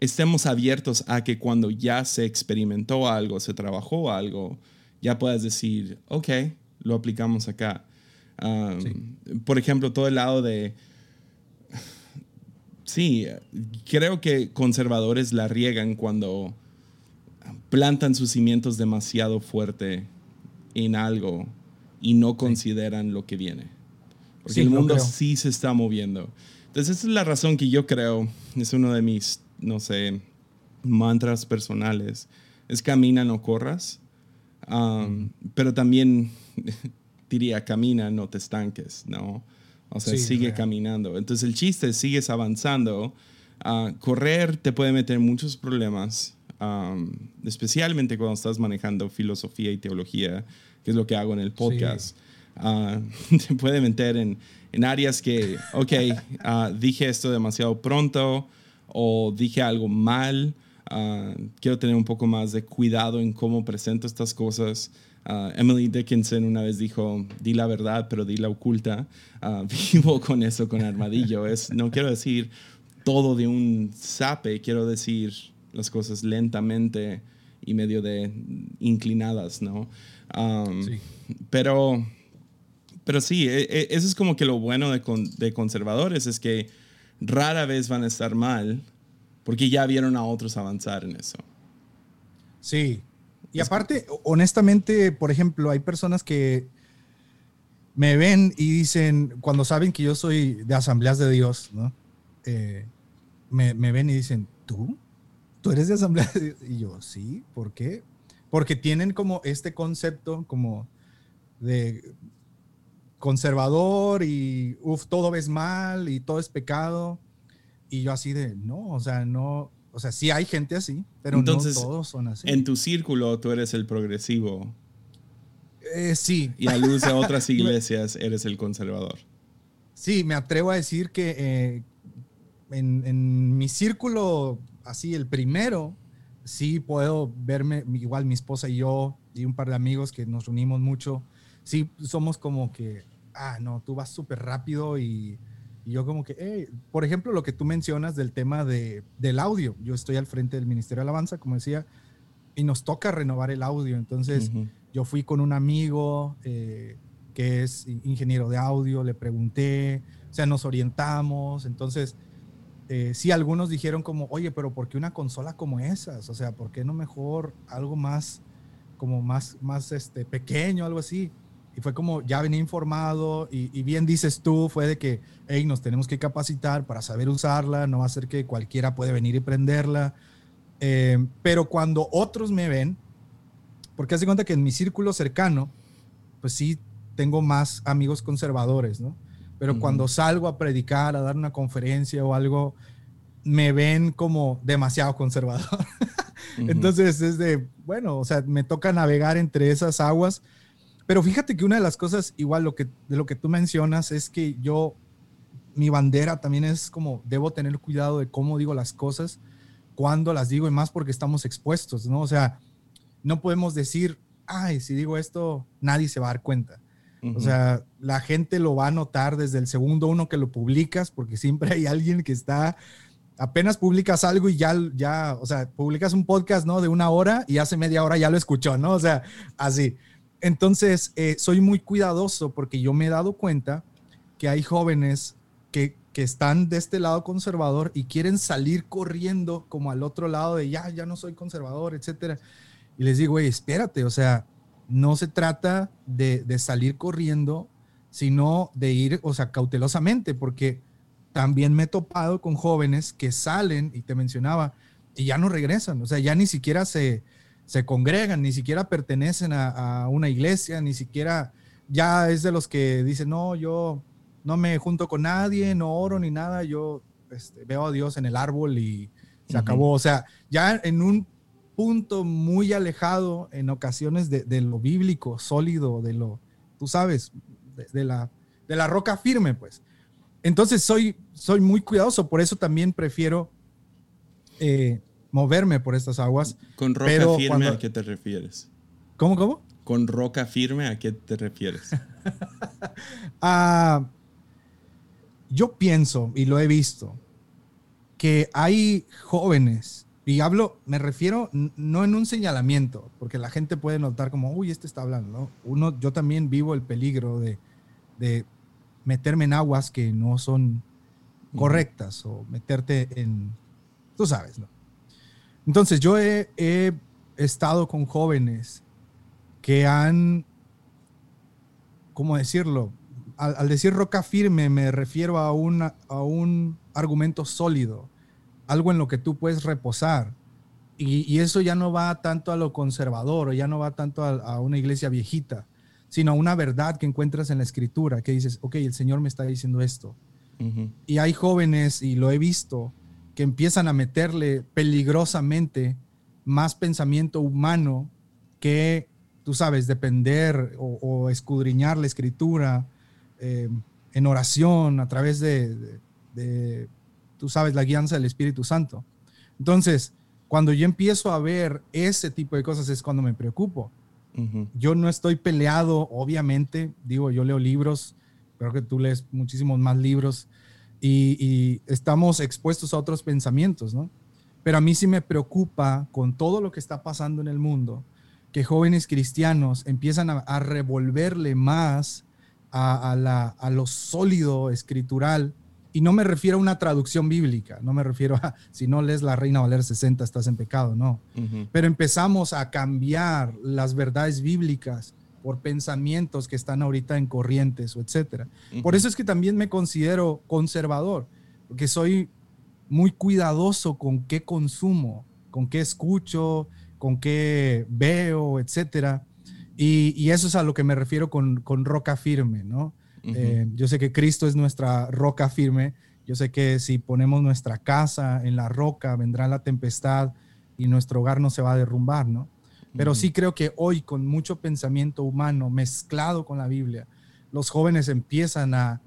estemos abiertos a que cuando ya se experimentó algo, se trabajó algo, ya puedas decir, ok, lo aplicamos acá. Por ejemplo, todo el lado de... Sí, creo que conservadores la riegan cuando plantan sus cimientos demasiado fuerte en algo y no consideran lo que viene. Porque el mundo sí se está moviendo. Entonces, esa es la razón que yo creo, es uno de mis no sé, mantras personales, es camina, no corras, um, pero también diría camina, no te estanques, ¿no? O sea, sigue caminando. Entonces el chiste es, sigues avanzando. Uh, correr te puede meter muchos problemas, um, especialmente cuando estás manejando filosofía y teología, que es lo que hago en el podcast. Uh, <laughs> te puede meter en, en áreas que, ok, uh, dije esto demasiado pronto, o dije algo mal. Ah, quiero tener un poco más de cuidado en cómo presento estas cosas. Ah, Emily Dickinson una vez dijo, di la verdad, pero di la oculta. Uh, <laughs> vivo con eso, con Armadillo. Es, no quiero decir todo de un sape, quiero decir las cosas lentamente y medio de inclinadas, ¿no? sí. Pero, pero sí, e, e, eso es como que lo bueno de, de conservadores, es que rara vez van a estar mal porque ya vieron a otros avanzar en eso. Sí. Y aparte, honestamente, por ejemplo, hay personas que me ven y dicen, cuando saben que yo soy de asambleas de Dios, ¿no? Eh, me, me, ven y dicen, ¿tú? ¿Tú eres de asambleas de Dios? Y yo, sí, ¿por qué? Porque tienen como este concepto como de conservador y uf, todo ves mal y todo es pecado. Y yo así de, no, o sea, no, o sea, sí hay gente así, pero no todos son así. En tu círculo tú eres el progresivo. Eh, sí. Y a luz de <laughs> otras iglesias eres el conservador. Sí, me atrevo a decir que eh, en, en, mi círculo, así, el primero, sí puedo verme, igual mi esposa y yo y un par de amigos que nos unimos mucho, sí somos como que ah, no, tú vas súper rápido y, yo como que, por ejemplo, lo que tú mencionas del tema de, del audio, yo estoy al frente del Ministerio de Alabanza, como decía, y nos toca renovar el audio. Entonces, yo fui con un amigo eh, que es ingeniero de audio, le pregunté, o sea, nos orientamos. Entonces, eh, sí, algunos dijeron como, oye, pero ¿por qué una consola como esas? O sea, ¿por qué no mejor algo más, como más, más este, pequeño, algo así? Y fue como, ya venía informado y, bien dices tú, fue de que, hey, nos tenemos que capacitar para saber usarla, no va a ser que cualquiera puede venir y prenderla. Eh, pero cuando otros me ven, porque hace cuenta que en mi círculo cercano, pues sí, tengo más amigos conservadores, ¿no? pero cuando salgo a predicar, a dar una conferencia o algo, me ven como demasiado conservador. <laughs> Entonces es de, bueno, o sea, me toca navegar entre esas aguas. Pero fíjate que una de las cosas, igual lo que, de lo que tú mencionas, es que yo, mi bandera también es como, debo tener cuidado de cómo digo las cosas, cuando las digo y más porque estamos expuestos, ¿no? O sea, no podemos decir, ay, si digo esto, nadie se va a dar cuenta. O sea, la gente lo va a notar desde el segundo uno que lo publicas, porque siempre hay alguien que está apenas publicas algo y ya, ya, o sea, publicas un podcast, ¿no? De una hora y hace media hora ya lo escuchó, ¿no? O sea, así. Entonces, eh, soy muy cuidadoso porque yo me he dado cuenta que hay jóvenes que, que están de este lado conservador y quieren salir corriendo como al otro lado de ya, ya no soy conservador, etcétera. Y les digo, espérate, o sea, no se trata de, de salir corriendo, sino de ir, o sea, cautelosamente, porque también me he topado con jóvenes que salen, y te mencionaba, y ya no regresan, o sea, ya ni siquiera se, se congregan, ni siquiera pertenecen a, una iglesia, ni siquiera, ya es de los que dicen, no, yo no me junto con nadie, no oro ni nada, yo este, veo a Dios en el árbol y se acabó, o sea, ya en un punto muy alejado en ocasiones de, lo bíblico, sólido, de lo, tú sabes, de, la, de la roca firme, pues. Entonces soy, soy muy cuidadoso, por eso también prefiero eh, moverme por estas aguas. ¿Con roca firme a qué te refieres? ¿Cómo, cómo? ¿Con roca firme a qué te refieres? <laughs> Ah, yo pienso, y lo he visto, que hay jóvenes, y hablo, me refiero no en un señalamiento, porque la gente puede notar como, uy, este está hablando, ¿no? Uno, yo también vivo el peligro de, de meterme en aguas que no son correctas o meterte en, tú sabes, ¿no? Entonces yo he, estado con jóvenes que han, ¿cómo decirlo? Al, decir roca firme me refiero a, una, a un argumento sólido, algo en lo que tú puedes reposar. Y, eso ya no va tanto a lo conservador o ya no va tanto a una iglesia viejita sino una verdad que encuentras en la escritura, que dices, ok, el Señor me está diciendo esto. Y hay jóvenes, y lo he visto, que empiezan a meterle peligrosamente más pensamiento humano que, tú sabes, depender o, escudriñar la escritura eh, en oración a través de, de, tú sabes, la guianza del Espíritu Santo. Entonces, cuando yo empiezo a ver ese tipo de cosas es cuando me preocupo yo no estoy peleado, obviamente, digo, yo leo libros, creo que tú lees muchísimos más libros y, estamos expuestos a otros pensamientos, ¿no? Pero a mí sí me preocupa con todo lo que está pasando en el mundo, que jóvenes cristianos empiezan a, revolverle más a, la, a, lo sólido escritural y no me refiero a una traducción bíblica, no me refiero a <laughs> si no lees la Reina Valera 60 estás en pecado, no. Pero empezamos a cambiar las verdades bíblicas por pensamientos que están ahorita en corrientes o etcétera. Por eso es que también me considero conservador, porque soy muy cuidadoso con qué consumo, con qué escucho, con qué veo, etcétera. Y, y eso es a lo que me refiero con, con roca firme, ¿no? Eh, yo sé que Cristo es nuestra roca firme. Yo sé que si ponemos nuestra casa en la roca, vendrá la tempestad y nuestro hogar no se va a derrumbar, ¿no? Pero sí creo que hoy, con mucho pensamiento humano mezclado con la Biblia, los jóvenes empiezan a,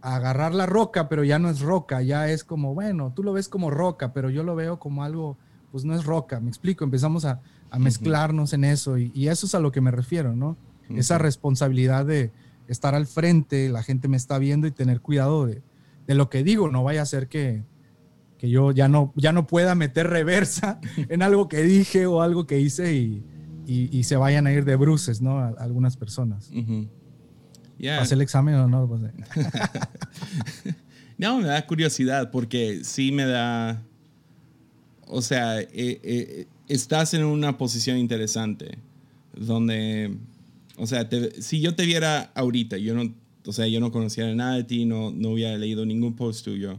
agarrar la roca, pero ya no es roca, ya es como, bueno, tú lo ves como roca, pero yo lo veo como algo, pues no es roca, me explico, empezamos a, mezclarnos en eso y, y, eso es a lo que me refiero, ¿no? Esa responsabilidad de, estar al frente, la gente me está viendo y tener cuidado de, lo que digo, no vaya a ser que, yo ya no, ya no pueda meter reversa <laughs> en algo que dije o algo que hice y, se vayan a ir de bruces, ¿no? algunas personas. ¿Pasé el examen o no? <laughs> no, me da curiosidad porque sí me da, o sea, eh, eh, estás en una posición interesante donde o sea, si yo te viera ahorita, yo no, o sea, yo no conocía nada de ti, no, no hubiera leído ningún post tuyo.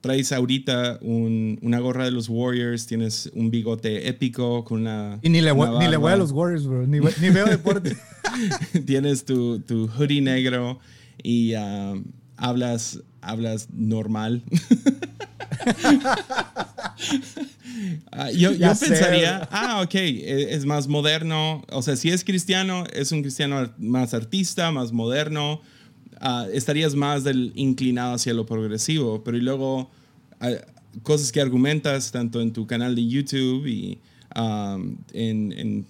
Traes ahorita una gorra de los Warriors, tienes un bigote épico con una. Y ni le, ni le voy a los Warriors, bro. Ni, veo deporte. <laughs> <laughs> tienes tu, tu, hoodie negro y, um, hablas, hablas normal. <laughs> Ah, yo, yo pensaría, ah, ok, e, es más moderno. O sea, si es cristiano, es un cristiano más artista, más moderno. Ah, estarías más del, inclinado hacia lo progresivo. Pero y luego, ah, cosas que argumentas tanto en tu canal de YouTube y en, en,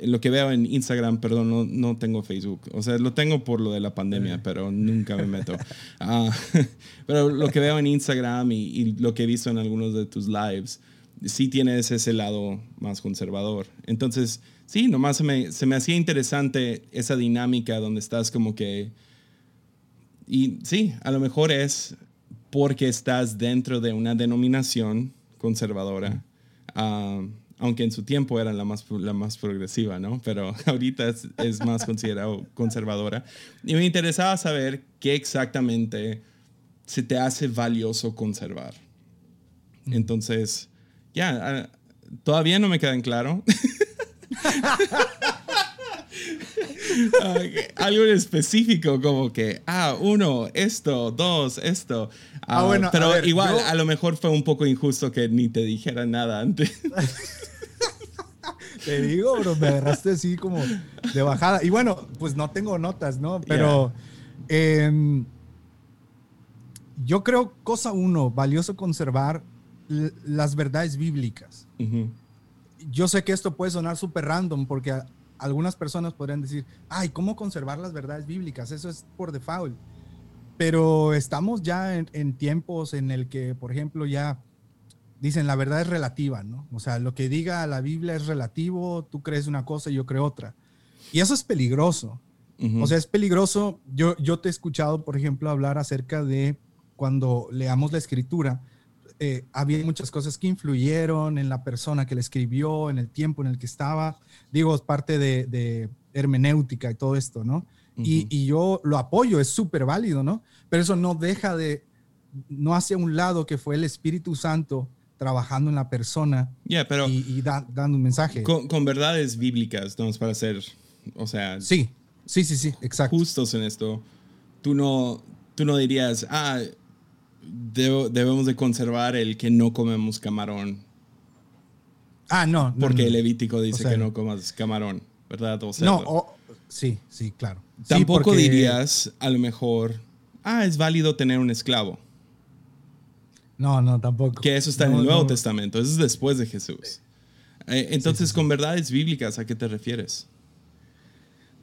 lo que veo en Instagram, perdón, no, no, tengo Facebook. O sea, lo tengo por lo de la pandemia, eh. pero nunca me meto. <laughs> <laughs> pero lo que veo en Instagram y, y, lo que he visto en algunos de tus lives, sí tienes ese lado más conservador. Entonces, sí, nomás se me, se me hacía interesante esa dinámica donde estás como que... Y sí, a lo mejor es porque estás dentro de una denominación conservadora, uh, aunque en su tiempo era la más, la más progresiva, ¿no? Pero <laughs> ahorita es, es más considerado conservadora. Y me interesaba saber qué exactamente se te hace valioso conservar. Entonces, ya, ah, todavía no me quedan claro. <laughs> algo en específico, como que, ah, uno, esto, dos, esto. Ah, bueno, pero igual, a lo mejor fue un poco injusto que ni te dijera nada antes. <laughs> te digo, bro, me agarraste así como de bajada. Y bueno, pues no tengo notas, ¿no? Pero em, yo creo, cosa uno, valioso conservar las verdades bíblicas. Yo sé que esto puede sonar súper random porque algunas personas podrían decir, ay, ¿cómo conservar las verdades bíblicas? Eso es por default. Pero estamos ya en, tiempos en el que, por ejemplo, ya dicen la verdad es relativa, ¿no? O sea, lo que diga la Biblia es relativo, tú crees una cosa y yo creo otra. Y eso es peligroso. O sea, es peligroso. Yo, yo te he escuchado, por ejemplo, hablar acerca de cuando leamos la escritura, eh, había muchas cosas que influyeron en la persona que le escribió, en el tiempo en el que estaba. Digo, es parte de, hermenéutica y todo esto, ¿no? y, yo lo apoyo, es súper válido, ¿no? Pero eso no deja de, no hace un lado que fue el Espíritu Santo trabajando en la persona pero y, dando un mensaje. Con, verdades bíblicas, ¿no? Para ser, o sea... Sí, sí, sí, sí, exacto. Justos en esto. Tú no, tú no dirías, ah, debemos de conservar el que no comemos camarón. Ah, no. Porque el Levítico dice que no comas camarón, ¿verdad? no, sí, sí, claro. Tampoco dirías, a lo mejor, ah, es válido tener un esclavo. No, no, tampoco. Que eso está en el Nuevo Testamento, eso es después de Jesús. Eh, entonces, con verdades bíblicas, ¿a qué te refieres?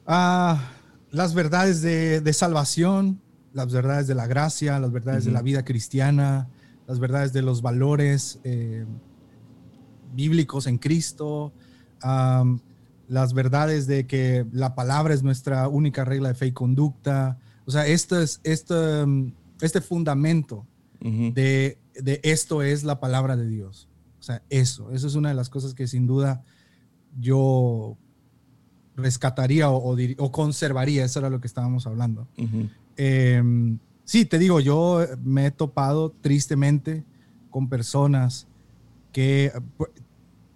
Ah, las verdades de, de salvación, las verdades de la gracia, las verdades de la vida cristiana, las verdades de los valores eh, bíblicos en Cristo, las verdades de que la palabra es nuestra única regla de fe y conducta. O sea, este, es, este, este fundamento de, esto es la palabra de Dios. O sea, eso, eso es una de las cosas que sin duda yo rescataría o, o, conservaría, eso era lo que estábamos hablando. Em, sí, te digo, yo me he topado tristemente con personas que,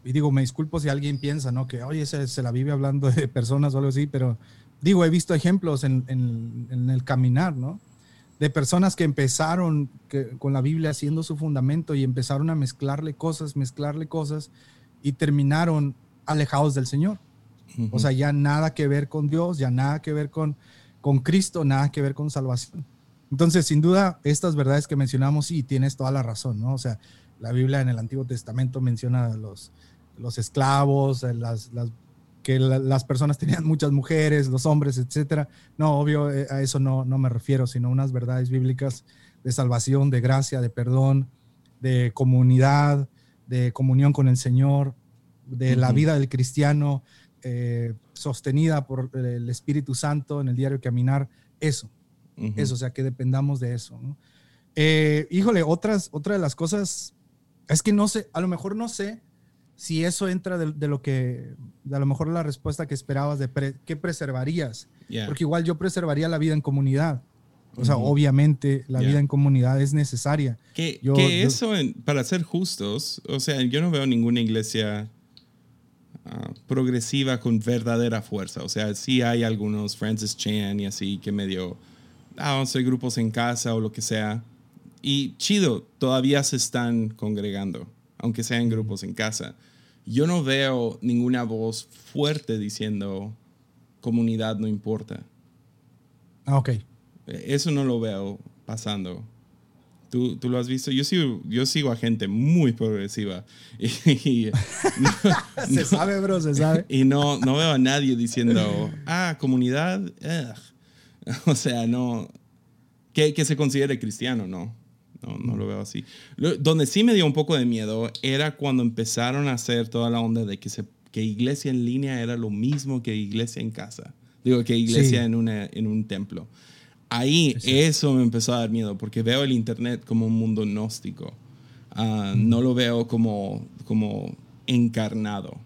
y digo, me disculpo si alguien piensa, ¿no? Que, oye, se, se la vive hablando de <laughs> personas o algo así, pero digo, he visto ejemplos en, en, el caminar, ¿no? De personas que empezaron con la Biblia haciendo su fundamento y empezaron a mezclarle cosas, mezclarle cosas y terminaron alejados del Señor. O sea, ya nada que ver con Dios, ya nada que ver con, con Cristo nada que ver con salvación. Entonces, sin duda, estas verdades que mencionamos, sí, tienes toda la razón, ¿no? O sea, la Biblia en el Antiguo Testamento menciona los, los esclavos, eh, las, que las personas tenían muchas mujeres, los hombres, etcétera. No, obvio, eh, a eso no, no me refiero, sino unas verdades bíblicas de salvación, de gracia, de perdón, de comunidad, de comunión con el Señor, de la vida del cristiano, eh, sostenida por el Espíritu Santo en el diario caminar, eso, eso, o sea, que dependamos de eso. Eh, híjole, otras, otra de las cosas, es que no sé, a lo mejor no sé si eso entra de, lo que, de a lo mejor la respuesta que esperabas de qué preservarías, porque igual yo preservaría la vida en comunidad. O sea, obviamente la vida en comunidad es necesaria. Que, eso, para ser justos, o sea, yo no veo ninguna iglesia Ah, progresiva con verdadera fuerza. O sea, sí hay algunos, Francis Chan y así, que medio ah, vamos a hacer grupos en casa o lo que sea. Y chido, todavía se están congregando, aunque sean grupos en casa. Yo no veo ninguna voz fuerte diciendo comunidad no importa. Ah, ok. Eso no lo veo pasando. ¿Tú, tú lo has visto? Yo sigo, yo sigo a gente muy progresiva. <laughs> Y, <laughs> se sabe, bro, se sabe. <laughs> Y no, no veo a nadie diciendo, ah, comunidad. O sea, no. Que, que se considere cristiano, no. No, no lo veo así. donde sí me dio un poco de miedo era cuando empezaron a hacer toda la onda de que, se, que iglesia en línea era lo mismo que iglesia en casa. Digo, que iglesia en, una, en un templo. Ahí eso me empezó a dar miedo porque veo el Internet como un mundo gnóstico. Ah, no lo veo como, como encarnado.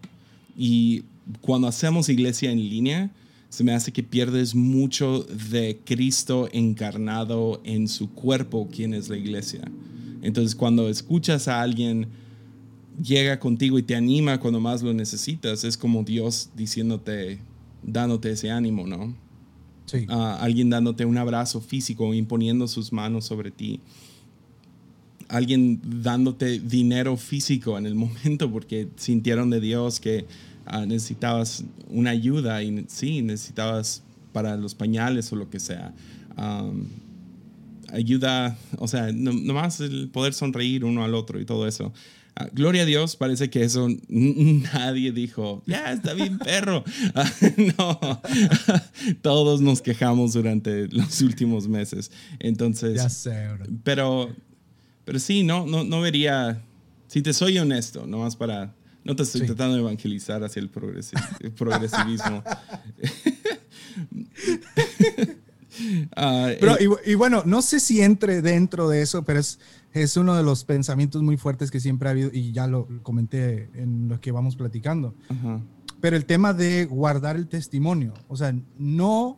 Y cuando hacemos iglesia en línea, se me hace que pierdes mucho de Cristo encarnado en su cuerpo, quien es la iglesia. Entonces, cuando escuchas a alguien llega contigo y te anima cuando más lo necesitas, es como Dios diciéndote, dándote ese ánimo, ¿no? Sí. alguien dándote un abrazo físico, imponiendo sus manos sobre ti. Alguien dándote dinero físico en el momento porque sintieron de Dios que Ah, necesitabas una ayuda y sí, necesitabas para los pañales o lo que sea. ayuda, o sea, nomás el poder sonreír uno al otro y todo eso. Ah, gloria a Dios, parece que eso nadie dijo, ya está bien, perro. <laughs> no, <laughs> todos nos quejamos durante los últimos meses. Entonces, ya sé, pero, pero sí, no, no, no vería, si te soy honesto, nomás para no te estoy tratando de evangelizar hacia el, progresivismo. <laughs> Ah, pero, y, bueno, no sé si entre dentro de eso, pero es, es uno de los pensamientos muy fuertes que siempre ha habido, y ya lo comenté en lo que vamos platicando. Pero el tema de guardar el testimonio, o sea, no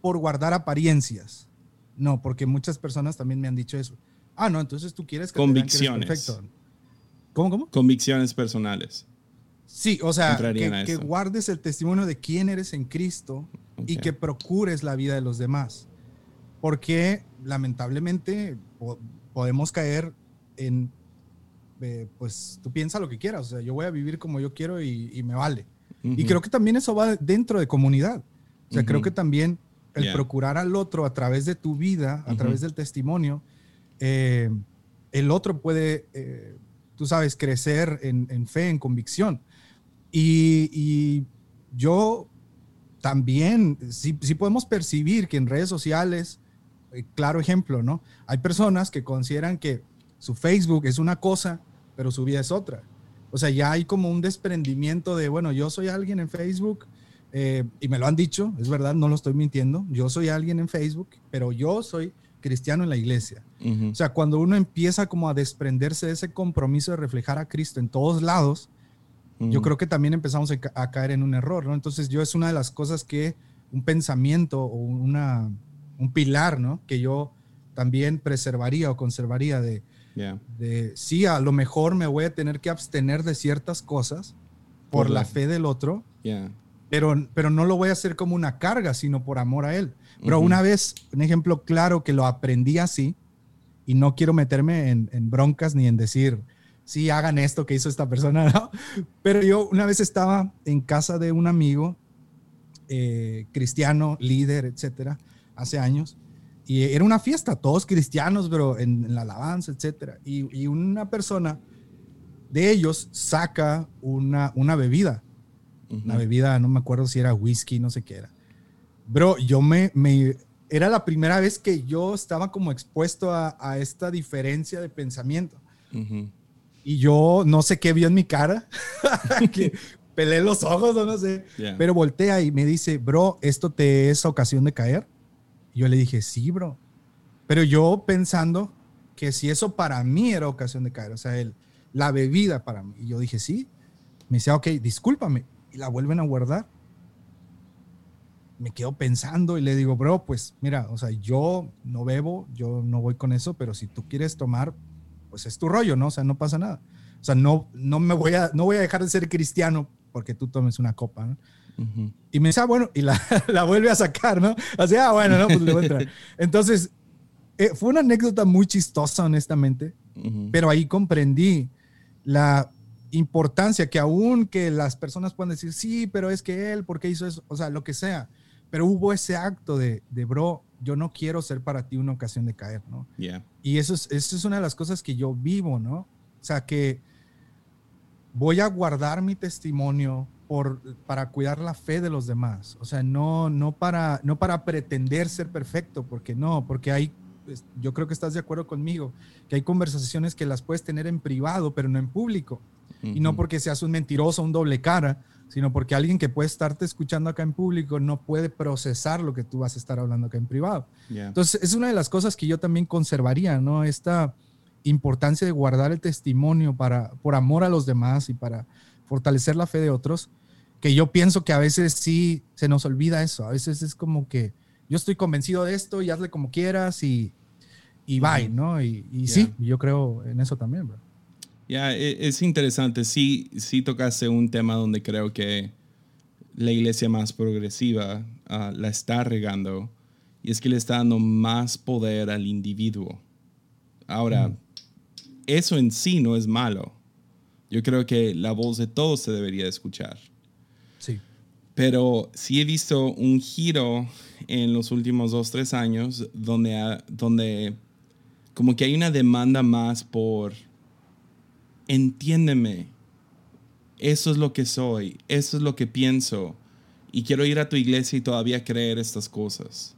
por guardar apariencias, no, porque muchas personas también me han dicho eso. Ah, no, entonces tú quieres que convicciones. perfecto. ¿Cómo, cómo? Convicciones personales. Sí, o sea, que, guardes el testimonio de quién eres en Cristo y que procures la vida de los demás. Porque lamentablemente podemos caer en, eh, pues tú piensa lo que quieras, o sea, yo voy a vivir como yo quiero y, me vale. Y creo que también eso va dentro de comunidad. O sea, creo que también el procurar al otro a través de tu vida, a través del testimonio, eh, el otro puede... Eh, tú sabes, crecer en, fe, en convicción. Y, yo también, sí, podemos percibir que en redes sociales, eh, claro ejemplo, ¿no? Hay personas que consideran que su Facebook es una cosa, pero su vida es otra. O sea, ya hay como un desprendimiento de, bueno, yo soy alguien en Facebook, eh, y me lo han dicho, es verdad, no lo estoy mintiendo, yo soy alguien en Facebook, pero yo soy cristiano en la iglesia. O sea, cuando uno empieza como a desprenderse de ese compromiso de reflejar a Cristo en todos lados, yo creo que también empezamos a, caer en un error, ¿no? Entonces yo es una de las cosas que un pensamiento o una, un pilar, ¿no? Que yo también preservaría o conservaría de, de, sí, a lo mejor me voy a tener que abstener de ciertas cosas por, la, fe del otro, pero, pero no lo voy a hacer como una carga, sino por amor a Él. Pero una vez, un ejemplo claro que lo aprendí así, y no quiero meterme en, broncas ni en decir, sí, hagan esto que hizo esta persona, <laughs> ¿no? Pero yo una vez estaba en casa de un amigo eh, cristiano, líder, etcétera, hace años, y era una fiesta, todos cristianos, pero en, la alabanza, etcétera. Y, una persona de ellos saca una, una bebida, una bebida, no me acuerdo si era whisky, no sé qué era. Bro, yo me, me, era la primera vez que yo estaba como expuesto a, a esta diferencia de pensamiento. Y yo no sé qué vio en mi cara, <laughs> que pelé los ojos o no sé, pero voltea y me dice, bro, ¿esto te es ocasión de caer? Y yo le dije, sí, bro. Pero yo pensando que si eso para mí era ocasión de caer, o sea, el, la bebida para mí. Y yo dije, sí. Me dice, ok, discúlpame. Y la vuelven a guardar me quedo pensando y le digo, bro, pues mira, o sea, yo no bebo, yo no voy con eso, pero si tú quieres tomar, pues es tu rollo, ¿no? O sea, no pasa nada. O sea, no, no me voy a, no voy a dejar de ser cristiano porque tú tomes una copa, ¿no? Y me dice, ah, bueno, y la, <laughs> la vuelve a sacar, ¿no? Así, ah, bueno, no, pues le voy a entrar. Entonces, eh, fue una anécdota muy chistosa, honestamente, pero ahí comprendí la importancia que aún que las personas puedan decir, sí, pero es que él, ¿por qué hizo eso? O sea, lo que sea. Pero hubo ese acto de, de bro, yo no quiero ser para ti una ocasión de caer, ¿no? Y eso es, eso es una de las cosas que yo vivo, ¿no? O sea, que voy a guardar mi testimonio por, para cuidar la fe de los demás. O sea, no, no, para, no para pretender ser perfecto, porque no, porque hay, pues, yo creo que estás de acuerdo conmigo, que hay conversaciones que las puedes tener en privado, pero no en público. Y no porque seas un mentiroso, un doble cara, sino porque alguien que puede estarte escuchando acá en público no puede procesar lo que tú vas a estar hablando acá en privado. Entonces, es una de las cosas que yo también conservaría, ¿no? Esta importancia de guardar el testimonio para, por amor a los demás y para fortalecer la fe de otros, que yo pienso que a veces sí se nos olvida eso. A veces es como que yo estoy convencido de esto y hazle como quieras y, y bye, ¿no? Y, sí, yo creo en eso también, bro. Ya, e, es interesante. Sí, sí tocaste un tema donde creo que la iglesia más progresiva ah, la está regando y es que le está dando más poder al individuo. Ahora, eso en sí no es malo. Yo creo que la voz de todos se debería escuchar. Sí. Pero sí he visto un giro en los últimos dos, tres años donde, donde como que hay una demanda más por entiéndeme, eso es lo que soy, eso es lo que pienso, y quiero ir a tu iglesia y todavía creer estas cosas.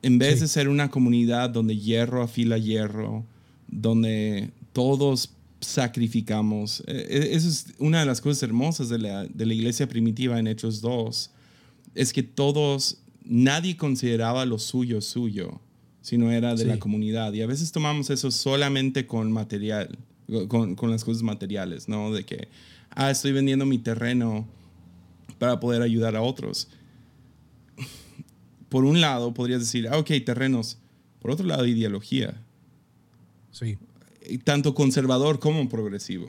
En vez de ser una comunidad donde hierro afila hierro, donde todos sacrificamos. E, e, esa es una de las cosas hermosas de la, de la iglesia primitiva en Hechos 2, es que todos, nadie consideraba lo suyo suyo, sino era de la comunidad. Y a veces tomamos eso solamente con material con, con, las cosas materiales, ¿no? De que, ah, estoy vendiendo mi terreno para poder ayudar a otros. Por un lado, podrías decir, ah, ok, terrenos. Por otro lado, ideología. Sí. Tanto conservador como progresivo.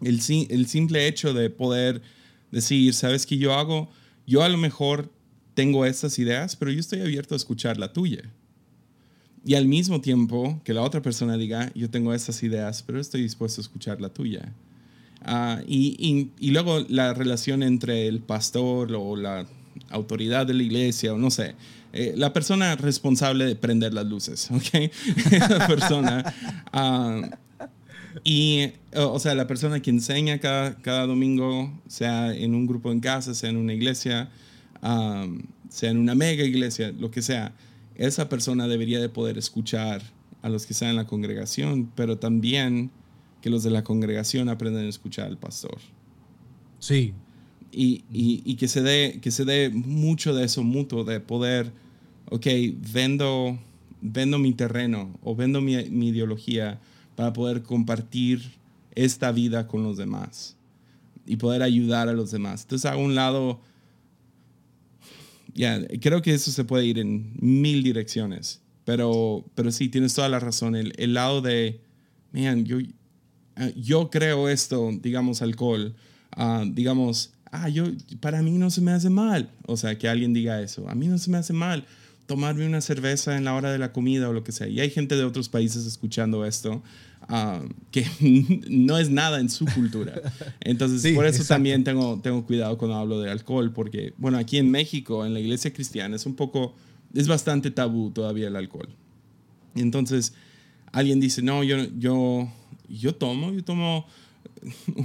El, el simple hecho de poder decir, ¿sabes qué yo hago? Yo a lo mejor tengo estas ideas, pero yo estoy abierto a escuchar la tuya y al mismo tiempo que la otra persona diga, yo tengo estas ideas, pero estoy dispuesto a escuchar la tuya. Ah, y, y, luego la relación entre el pastor o la autoridad de la iglesia, o no sé, eh, la persona responsable de prender las luces, ¿ok? <laughs> Esa persona. Ah, y, o sea, la persona que enseña cada, cada domingo, sea en un grupo en casa, sea en una iglesia, ah, sea en una mega iglesia, lo que sea esa persona debería de poder escuchar a los que están en la congregación, pero también que los de la congregación aprendan a escuchar al pastor. Sí. Y, y, que, se dé, que se dé mucho de eso mutuo, de poder, ok, vendo, vendo mi terreno o vendo mi, mi ideología para poder compartir esta vida con los demás y poder ayudar a los demás. Entonces, a un lado ya, creo que eso se puede ir en mil direcciones. Pero, pero sí, tienes toda la razón. El, el lado de, man, yo, ah, yo creo esto, digamos, alcohol, uh, digamos, ah, yo, para mí no se me hace mal. O sea, que alguien diga eso. A mí no se me hace mal tomarme una cerveza en la hora de la comida o lo que sea. Y hay gente de otros países escuchando esto uh, que <laughs> no es nada en su cultura. Entonces, por eso también tengo, tengo cuidado cuando hablo de alcohol, porque, bueno, aquí en México, en la iglesia cristiana, es un poco, es bastante tabú todavía el alcohol. Entonces, alguien dice, no, yo, yo, yo tomo, yo tomo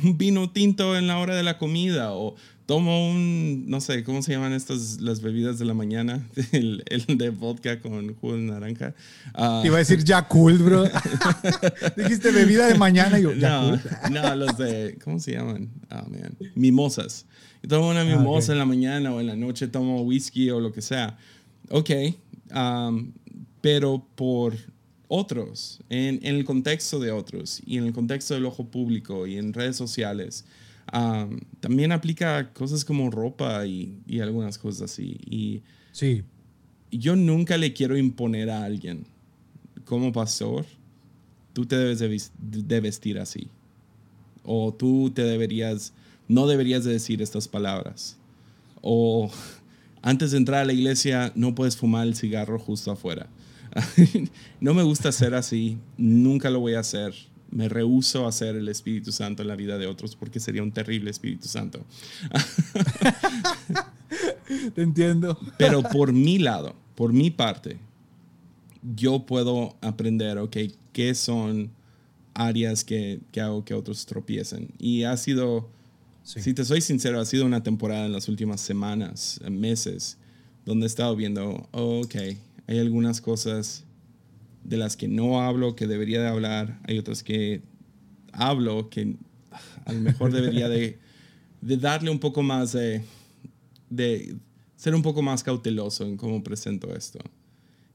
un vino tinto en la hora de la comida o tomo un, no sé, ¿cómo se llaman estas, las bebidas de la mañana? <laughs> El, el de vodka con jugo de naranja. Uh, Iba a decir Yakult, bro. <laughs> Dijiste bebida de mañana y yo, no, no, los de, ¿cómo se llaman? Ah, man. Mimosas. Yo tomo una ah, mimosa en la mañana o en la noche tomo whisky o lo que sea. Ok, um, pero por otros, en, en, el contexto de otros y en el contexto del ojo público y en redes sociales también aplica cosas como ropa y, y, algunas cosas así. Y sí. yo nunca le quiero imponer a alguien como pastor, tú te debes de, vestir así. O tú te deberías, no deberías de decir estas palabras. o <laughs> antes de entrar a la iglesia no puedes fumar el cigarro justo afuera. <laughs> no me gusta ser así, nunca lo voy a hacer. Me rehuso a hacer el Espíritu Santo en la vida de otros porque sería un terrible Espíritu Santo. <laughs> Te entiendo. Pero por mi lado, por mi parte, yo puedo aprender, ok, qué son áreas que, que hago que otros tropiecen. Y ha sido, si te soy sincero, ha sido una temporada en las últimas semanas, meses, donde he estado viendo, ok, hay algunas cosas de las que no hablo que debería de hablar, hay otras que hablo que a lo mejor debería de, de darle un poco más de, de ser un poco más cauteloso en cómo presento esto.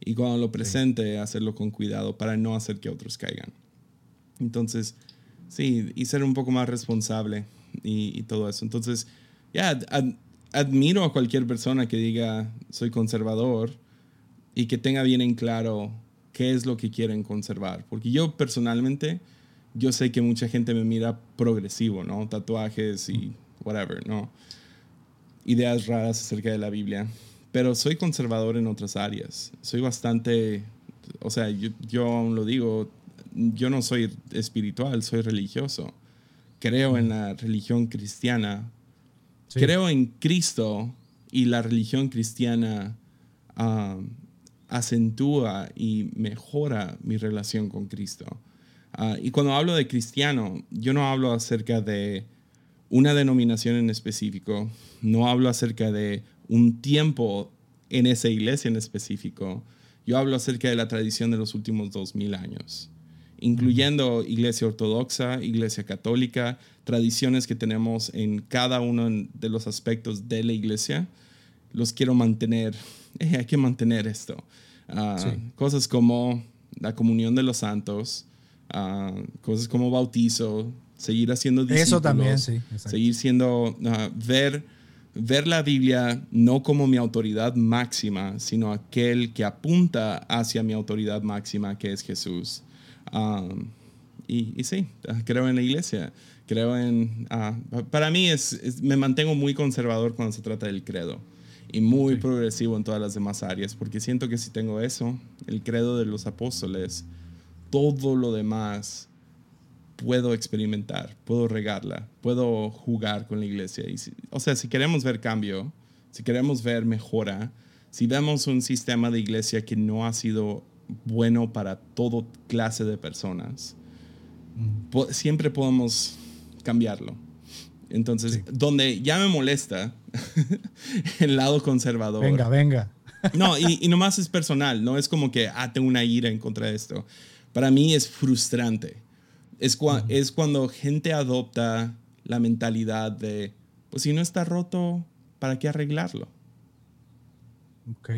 Y cuando lo presente, hacerlo con cuidado para no hacer que otros caigan. Entonces, sí, y ser un poco más responsable y, todo eso. Entonces, ya, admiro a cualquier persona que diga soy conservador y que tenga bien en claro qué es lo que quieren conservar. Porque yo personalmente, yo sé que mucha gente me mira progresivo, ¿no? Tatuajes y whatever, ¿no? Ideas raras acerca de la Biblia. Pero soy conservador en otras áreas. Soy bastante, o sea, yo, yo aún lo digo, yo no soy espiritual, soy religioso. Creo en la religión cristiana. Creo en Cristo y la religión cristiana ah, acentúa y mejora mi relación con Cristo. Ah, y cuando hablo de cristiano, yo no hablo acerca de una denominación en específico, no hablo acerca de un tiempo en esa iglesia en específico, yo hablo acerca de la tradición de los últimos dos mil años incluyendo iglesia ortodoxa, iglesia católica, tradiciones que tenemos en cada uno de los aspectos de la iglesia, los quiero mantener. <laughs> Eh, hay que mantener esto. Ah, cosas como la comunión de los santos, ah, cosas como bautizo, seguir haciendo discípulos. Eso también, sí. Seguir siendo, ah, ver, ver la Biblia no como mi autoridad máxima, sino aquel que apunta hacia mi autoridad máxima, que es Jesús. Um, y, sí, creo en la iglesia, creo en... Uh, para mí es, me mantengo muy conservador cuando se trata del credo y muy progresivo en todas las demás áreas, porque siento que si tengo eso, el credo de los apóstoles, todo lo demás puedo experimentar, puedo regarla, puedo jugar con la iglesia. Y o sea, si queremos ver cambio, si queremos ver mejora, si vemos un sistema de iglesia que no ha sido bueno para todo clase de personas, siempre podemos cambiarlo. Entonces, donde ya me molesta <laughs> el lado conservador. Venga, venga. <laughs> no, y, y, nomás es personal, no es como que, ah, tengo una ira en contra de esto. Para mí es frustrante. Es, es cuando gente adopta la mentalidad de, pues si no está roto, ¿para qué arreglarlo? Ok.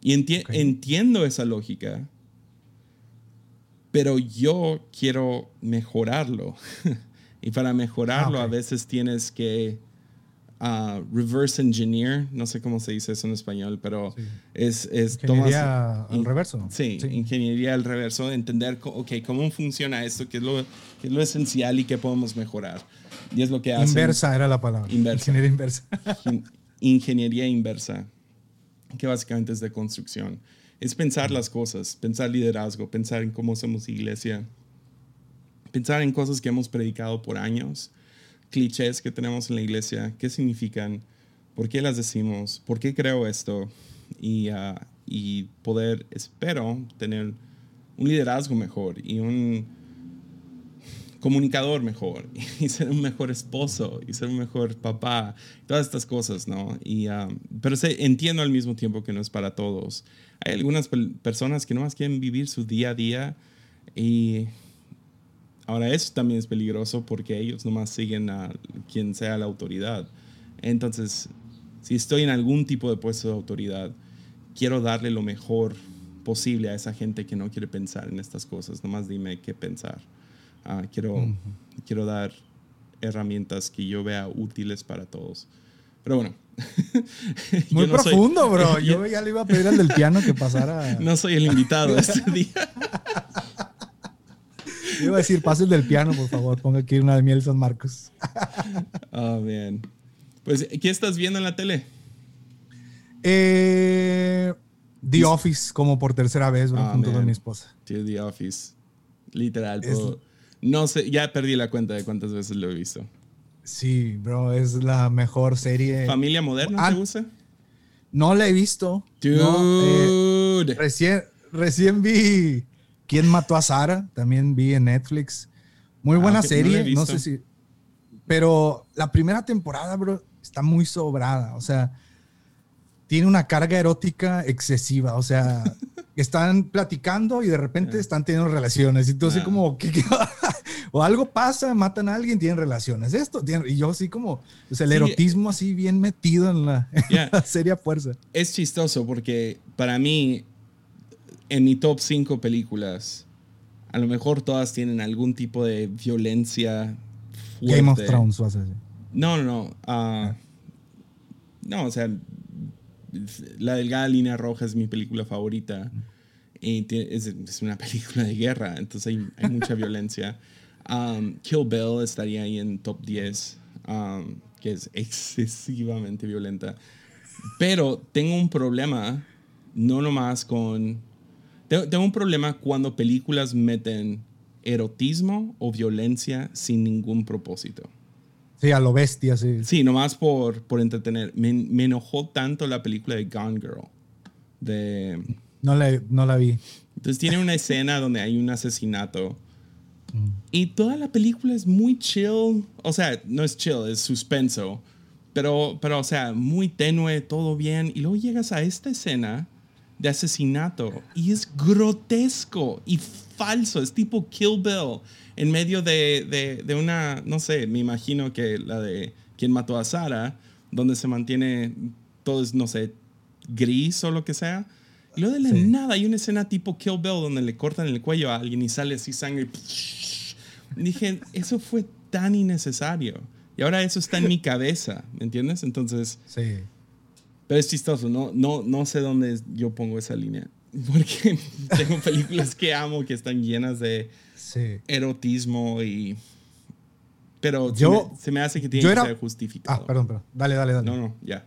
Y entiendo esa lógica, pero yo quiero mejorarlo. <laughs> y para mejorarlo a veces tienes que uh, reverse engineer, no sé cómo se dice eso en español, pero es, es... Ingeniería al reverso. Sí, ingeniería al reverso, entender okay, cómo funciona esto, qué es, lo, qué es lo esencial y qué podemos mejorar. Y es lo que hace. Inversa era la palabra. Inversa. Ingeniería inversa. ingeniería inversa que básicamente es de construcción. Es pensar las cosas, pensar liderazgo, pensar en cómo somos iglesia, pensar en cosas que hemos predicado por años, clichés que tenemos en la iglesia, qué significan, por qué las decimos, por qué creo esto y, ah, y poder, espero, tener un liderazgo mejor y un comunicador mejor <laughs> y ser un mejor esposo y ser un mejor papá, todas estas cosas, ¿no? Y, um, pero sé, entiendo al mismo tiempo que no es para todos. Hay algunas personas que no más quieren vivir su día a día y ahora eso también es peligroso porque ellos nomás siguen a quien sea la autoridad. Entonces, si estoy en algún tipo de puesto de autoridad, quiero darle lo mejor posible a esa gente que no quiere pensar en estas cosas. Nomás dime qué pensar. Ah, quiero, quiero dar herramientas que yo vea útiles para todos. Pero bueno. <laughs> Muy profundo, bro. <laughs> Yo ya le iba a pedir al del piano que pasara. No soy el invitado este <laughs> día. Iba a decir, pase el del piano, por favor. Ponga aquí una de miel San Marcos. oh, <laughs> bien. Pues, ¿qué estás viendo en la tele? Eh, The Office, como por tercera vez, bro, Ah, junto con mi esposa. Tío, The Office. Literal. Es- No sé, ya perdí la cuenta de cuántas veces lo he visto. Sí, bro, es la mejor serie. ¿Familia moderna Ah, te gusta? No la he visto. Dude. No, eh, recién, recién vi ¿Quién mató a Sara? También vi en Netflix. Muy Ah, buena no la he serie, no, visto. sé si... Pero la primera temporada, bro, está muy sobrada. O sea, tiene una carga erótica excesiva. O sea, <laughs> están platicando y de repente están teniendo relaciones. Así Ah. como, <laughs> ¿qué- qué? o algo pasa, matan a alguien, tienen relaciones. Esto, tienen- y yo así como, el Sí. erotismo así bien metido en la, <laughs> en Yeah. la serie a fuerza. Es chistoso porque para mí, en mi top 5 películas, a lo mejor todas tienen algún tipo de violencia. Game of fuerte. Thrones, vas a decir. No, no, no. ah, no, o sea, La Delgada Línea Roja es mi película favorita. Y es, es una <laughs> película de guerra, entonces hay, hay mucha <laughs> violencia. Um, Kill Bill estaría ahí en top 10, um, que es excesivamente violenta. Pero tengo un problema, no nomás con... Tengo, un problema cuando películas meten erotismo o violencia sin ningún propósito. Sí, a lo bestia, sí. Sí, nomás por, por entretener. Me, me enojó tanto la película de Gone Girl. De, No la, no la vi. entonces tiene una escena donde hay un asesinato. Y toda la película es muy chill. O sea, no es chill, es suspenso. Pero, pero, o sea, muy tenue, todo bien. Y luego llegas a esta escena de asesinato y es grotesco y falso. Es tipo Kill Bill en medio de, de, de una, no sé, me imagino que la de quien mató a Sara, donde se mantiene todo es, no sé, gris o lo que sea. Y luego de la Sí. nada hay una escena tipo Kill Bill donde le cortan el cuello a alguien y sale así sangre. Dije, eso fue tan innecesario. Y ahora eso está en mi cabeza, ¿me entiendes? Entonces, Sí. Pero es chistoso, no, no, no sé dónde yo pongo esa línea. <laughs> Porque tengo películas que amo que están llenas de Sí. erotismo y... Pero se Yo- me- se, me, hace que tiene que era- ser justificado. Ah, perdón, perdón. Dale, dale, dale. No, no, ya.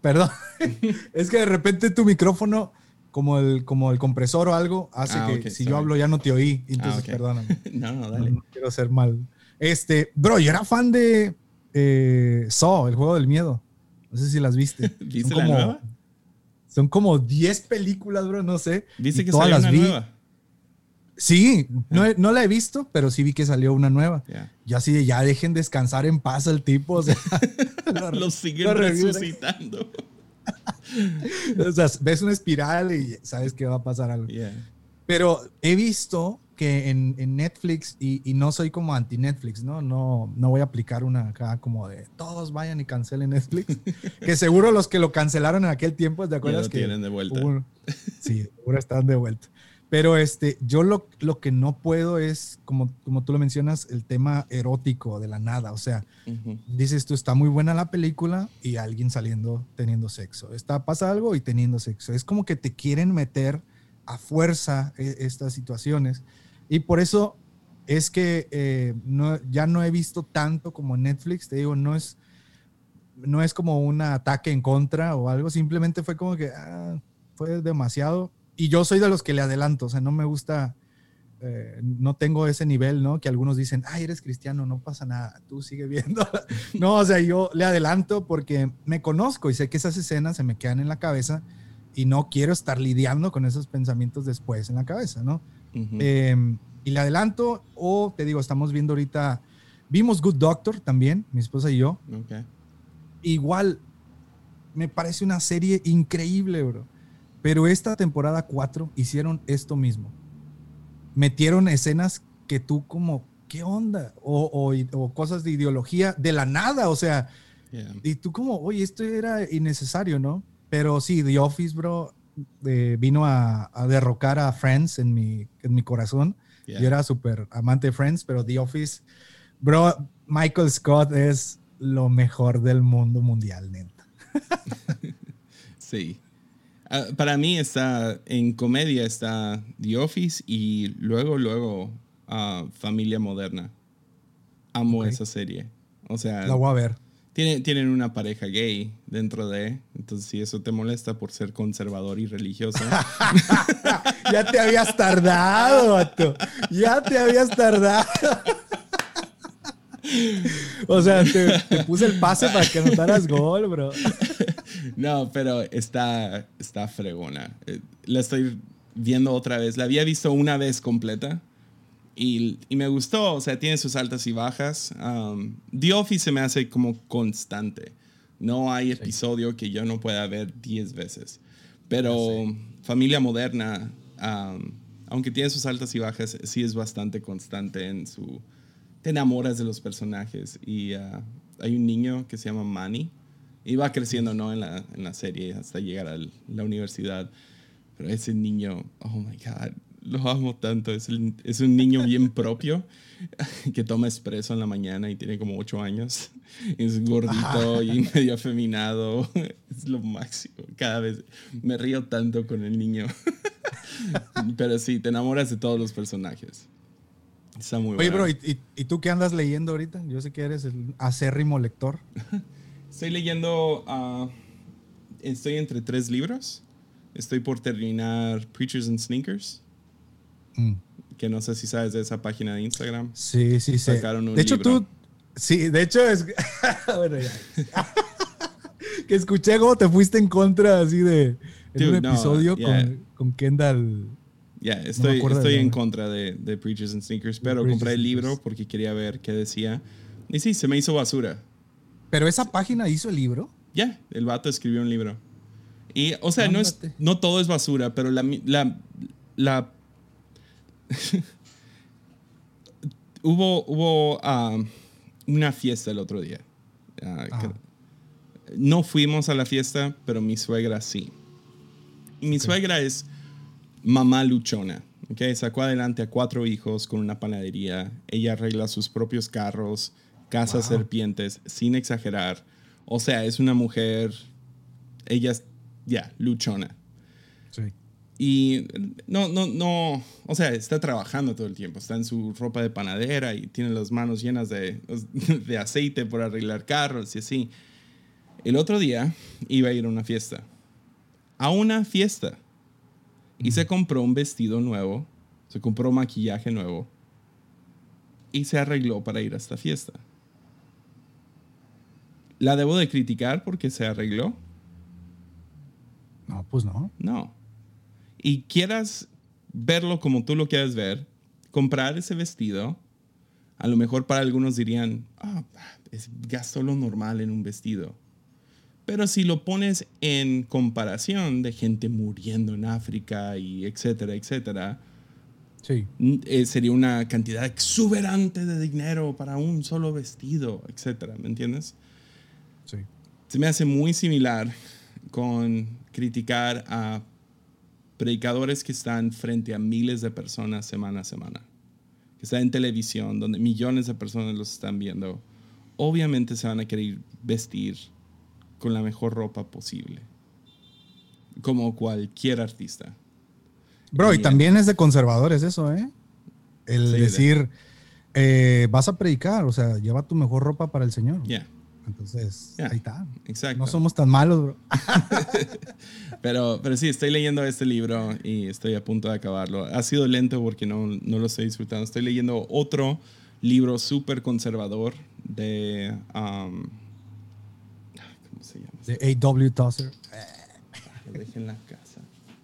Perdón. <laughs> es que de repente tu micrófono, como el, como el compresor o algo, hace Ah, que ok, si sorry. yo hablo ya no te oí. Entonces, Ah, ok. perdóname. No, <laughs> no, No, dale. no quiero ser mal. Este, bro, yo era fan de eh, Saw, el juego del miedo. No sé si las viste. <laughs> ¿Viste Son la como- nueva? Son como 10 películas, bro, no sé. ¿Viste que todas salió las una vi. nueva? Sí, no, he- no la he visto, pero sí vi que salió una nueva. Ya. Yo así de ya dejen descansar en paz al tipo. O sea, <laughs> lo- siguen lo resucitando. <laughs> O sea, ves una espiral y sabes que va a pasar algo. Yeah. Pero he visto que en, en Netflix, y, y no soy como anti-Netflix, ¿no? ¿no? No voy a aplicar una acá como de todos vayan y cancelen Netflix. <laughs> que seguro los que lo cancelaron en aquel tiempo, ¿te acuerdas? lo que tienen de vuelta. hubo- sí, seguro están de vuelta. Pero este, yo lo, lo que no puedo es, como, como tú lo mencionas, el tema erótico de la nada. O sea, Ujú. dices tú, está muy buena la película y alguien saliendo teniendo sexo. Está, pasa algo y teniendo sexo. Es como que te quieren meter a fuerza e- estas situaciones. Y por eso es que eh, no, ya no he visto tanto como Netflix. Te digo, no es, no es como un ataque en contra o algo. Simplemente fue como que ah, fue demasiado. Y yo soy de los que le adelanto. O sea, no me gusta eh, no tengo ese nivel, ¿no? Que algunos dicen, ay, eres cristiano, no pasa nada, tú sigue viendo. <laughs> no, o sea, yo le adelanto porque me conozco y sé que esas escenas se me quedan en la cabeza y no quiero estar lidiando con esos pensamientos después en la cabeza, ¿no? Eh, y le adelanto, o te digo, estamos viendo ahorita, vimos Good Doctor también, mi esposa y yo. Igual, me parece una serie increíble, bro. Pero esta temporada 4 hicieron esto mismo. Metieron escenas que tú como, ¿qué onda? O, o- o cosas de ideología de la nada, o sea, Yeah. y tú como, oye, esto era innecesario, ¿no? Pero sí, The Office, bro, eh, vino a, a derrocar a Friends en mi, en mi corazón. Yeah. Yo era súper amante de Friends, pero The Office, bro, Michael Scott es lo mejor del mundo mundial, neta. <laughs> Sí. Ah, para mí está en comedia está The Office y luego luego ah, Familia Moderna. Amo esa serie. O sea, La voy a ver. Tienen, tienen una pareja gay dentro de, entonces si eso te molesta por ser conservador y religioso. <laughs> ya te habías tardado, vato. Ya te habías tardado. o sea, te, te, puse el pase para que anotaras gol, bro. no, pero está, está fregona. Eh, la estoy viendo otra vez. La había visto una vez completa y, y, me gustó, o sea, tiene sus altas y bajas. Um, The Office se me hace como constante. No hay episodio que yo no pueda ver 10 veces. Pero Familia Moderna, um, aunque tiene sus altas y bajas, sí es bastante constante en su... Te enamoras de los personajes. Y uh, hay un niño que se llama Manny. Y va creciendo, ¿no? En la, en la serie hasta llegar a la universidad. Pero ese niño, oh my God, lo amo tanto. Es, es un niño bien propio <laughs> que toma expreso en la mañana y tiene como ocho años. Es gordito y medio afeminado. <laughs> Es lo máximo. Cada vez me río tanto con el niño. <laughs> Pero sí, te enamoras de todos los personajes. Está muy Oye, bro, ¿y, ¿y, tú qué andas leyendo ahorita? Yo sé que eres el acérrimo lector. Estoy leyendo. Uh, estoy entre tres libros. Estoy por terminar Preachers and Sneakers. Mm. Que no sé si sabes de esa página de Instagram. Sí, sí, sí. de hecho, tú. Sí, de hecho es. <laughs> bueno, ya. <laughs> que escuché cómo te fuiste en contra así de. En un episodio con, con, Kendall. Ya, estoy, estoy en contra de, de, Preachers and Sneakers, pero compré el libro porque quería ver qué decía. Y sí, se me hizo basura. ¿Pero esa página hizo el libro? Ya, el vato escribió un libro. Y, o sea, no, es, no todo es basura, pero la, la, la <laughs> hubo hubo ah, una fiesta el otro día. Ah, no fuimos a la fiesta, pero mi suegra sí. Y mi suegra es mamá luchona. Okay? Sacó adelante a cuatro hijos con una panadería. Ella arregla sus propios carros, caza serpientes, sin exagerar. O sea, es una mujer, ella es, ya, luchona. Y no, no, no, o sea, está trabajando todo el tiempo, está en su ropa de panadera y tiene las manos llenas de, <laughs> de aceite por arreglar carros y así. El otro día iba a ir a una fiesta, a una fiesta, y se compró un vestido nuevo, se compró maquillaje nuevo y se arregló para ir a esta fiesta. ¿La debo de criticar porque se arregló? No, pues no. No y quieras verlo como tú lo quieras ver, comprar ese vestido, a lo mejor para algunos dirían, ah, es gasto lo normal en un vestido. Pero si lo pones en comparación de gente muriendo en África y etcétera, etcétera, sí. Eh, sería una cantidad exuberante de dinero para un solo vestido, etcétera, ¿me entiendes? Sí. Se me hace muy similar con criticar a predicadores que están frente a miles de personas semana a semana, que están en televisión, donde millones de personas los están viendo, obviamente se van a querer vestir con la mejor ropa posible, como cualquier artista. Bro, y, también es de conservadores eso, ¿eh? El decir, eh, vas a predicar, o sea, lleva tu mejor ropa para el Señor. Entonces, ahí está. Exacto. No somos tan malos, bro. <laughs> pero, pero sí, estoy leyendo este libro y estoy a punto de acabarlo. Ha sido lento porque no, no lo estoy disfrutando. Estoy leyendo otro libro súper conservador de... Um, ¿Cómo se llama? De A.W. Tozer. Lo dejé en la casa.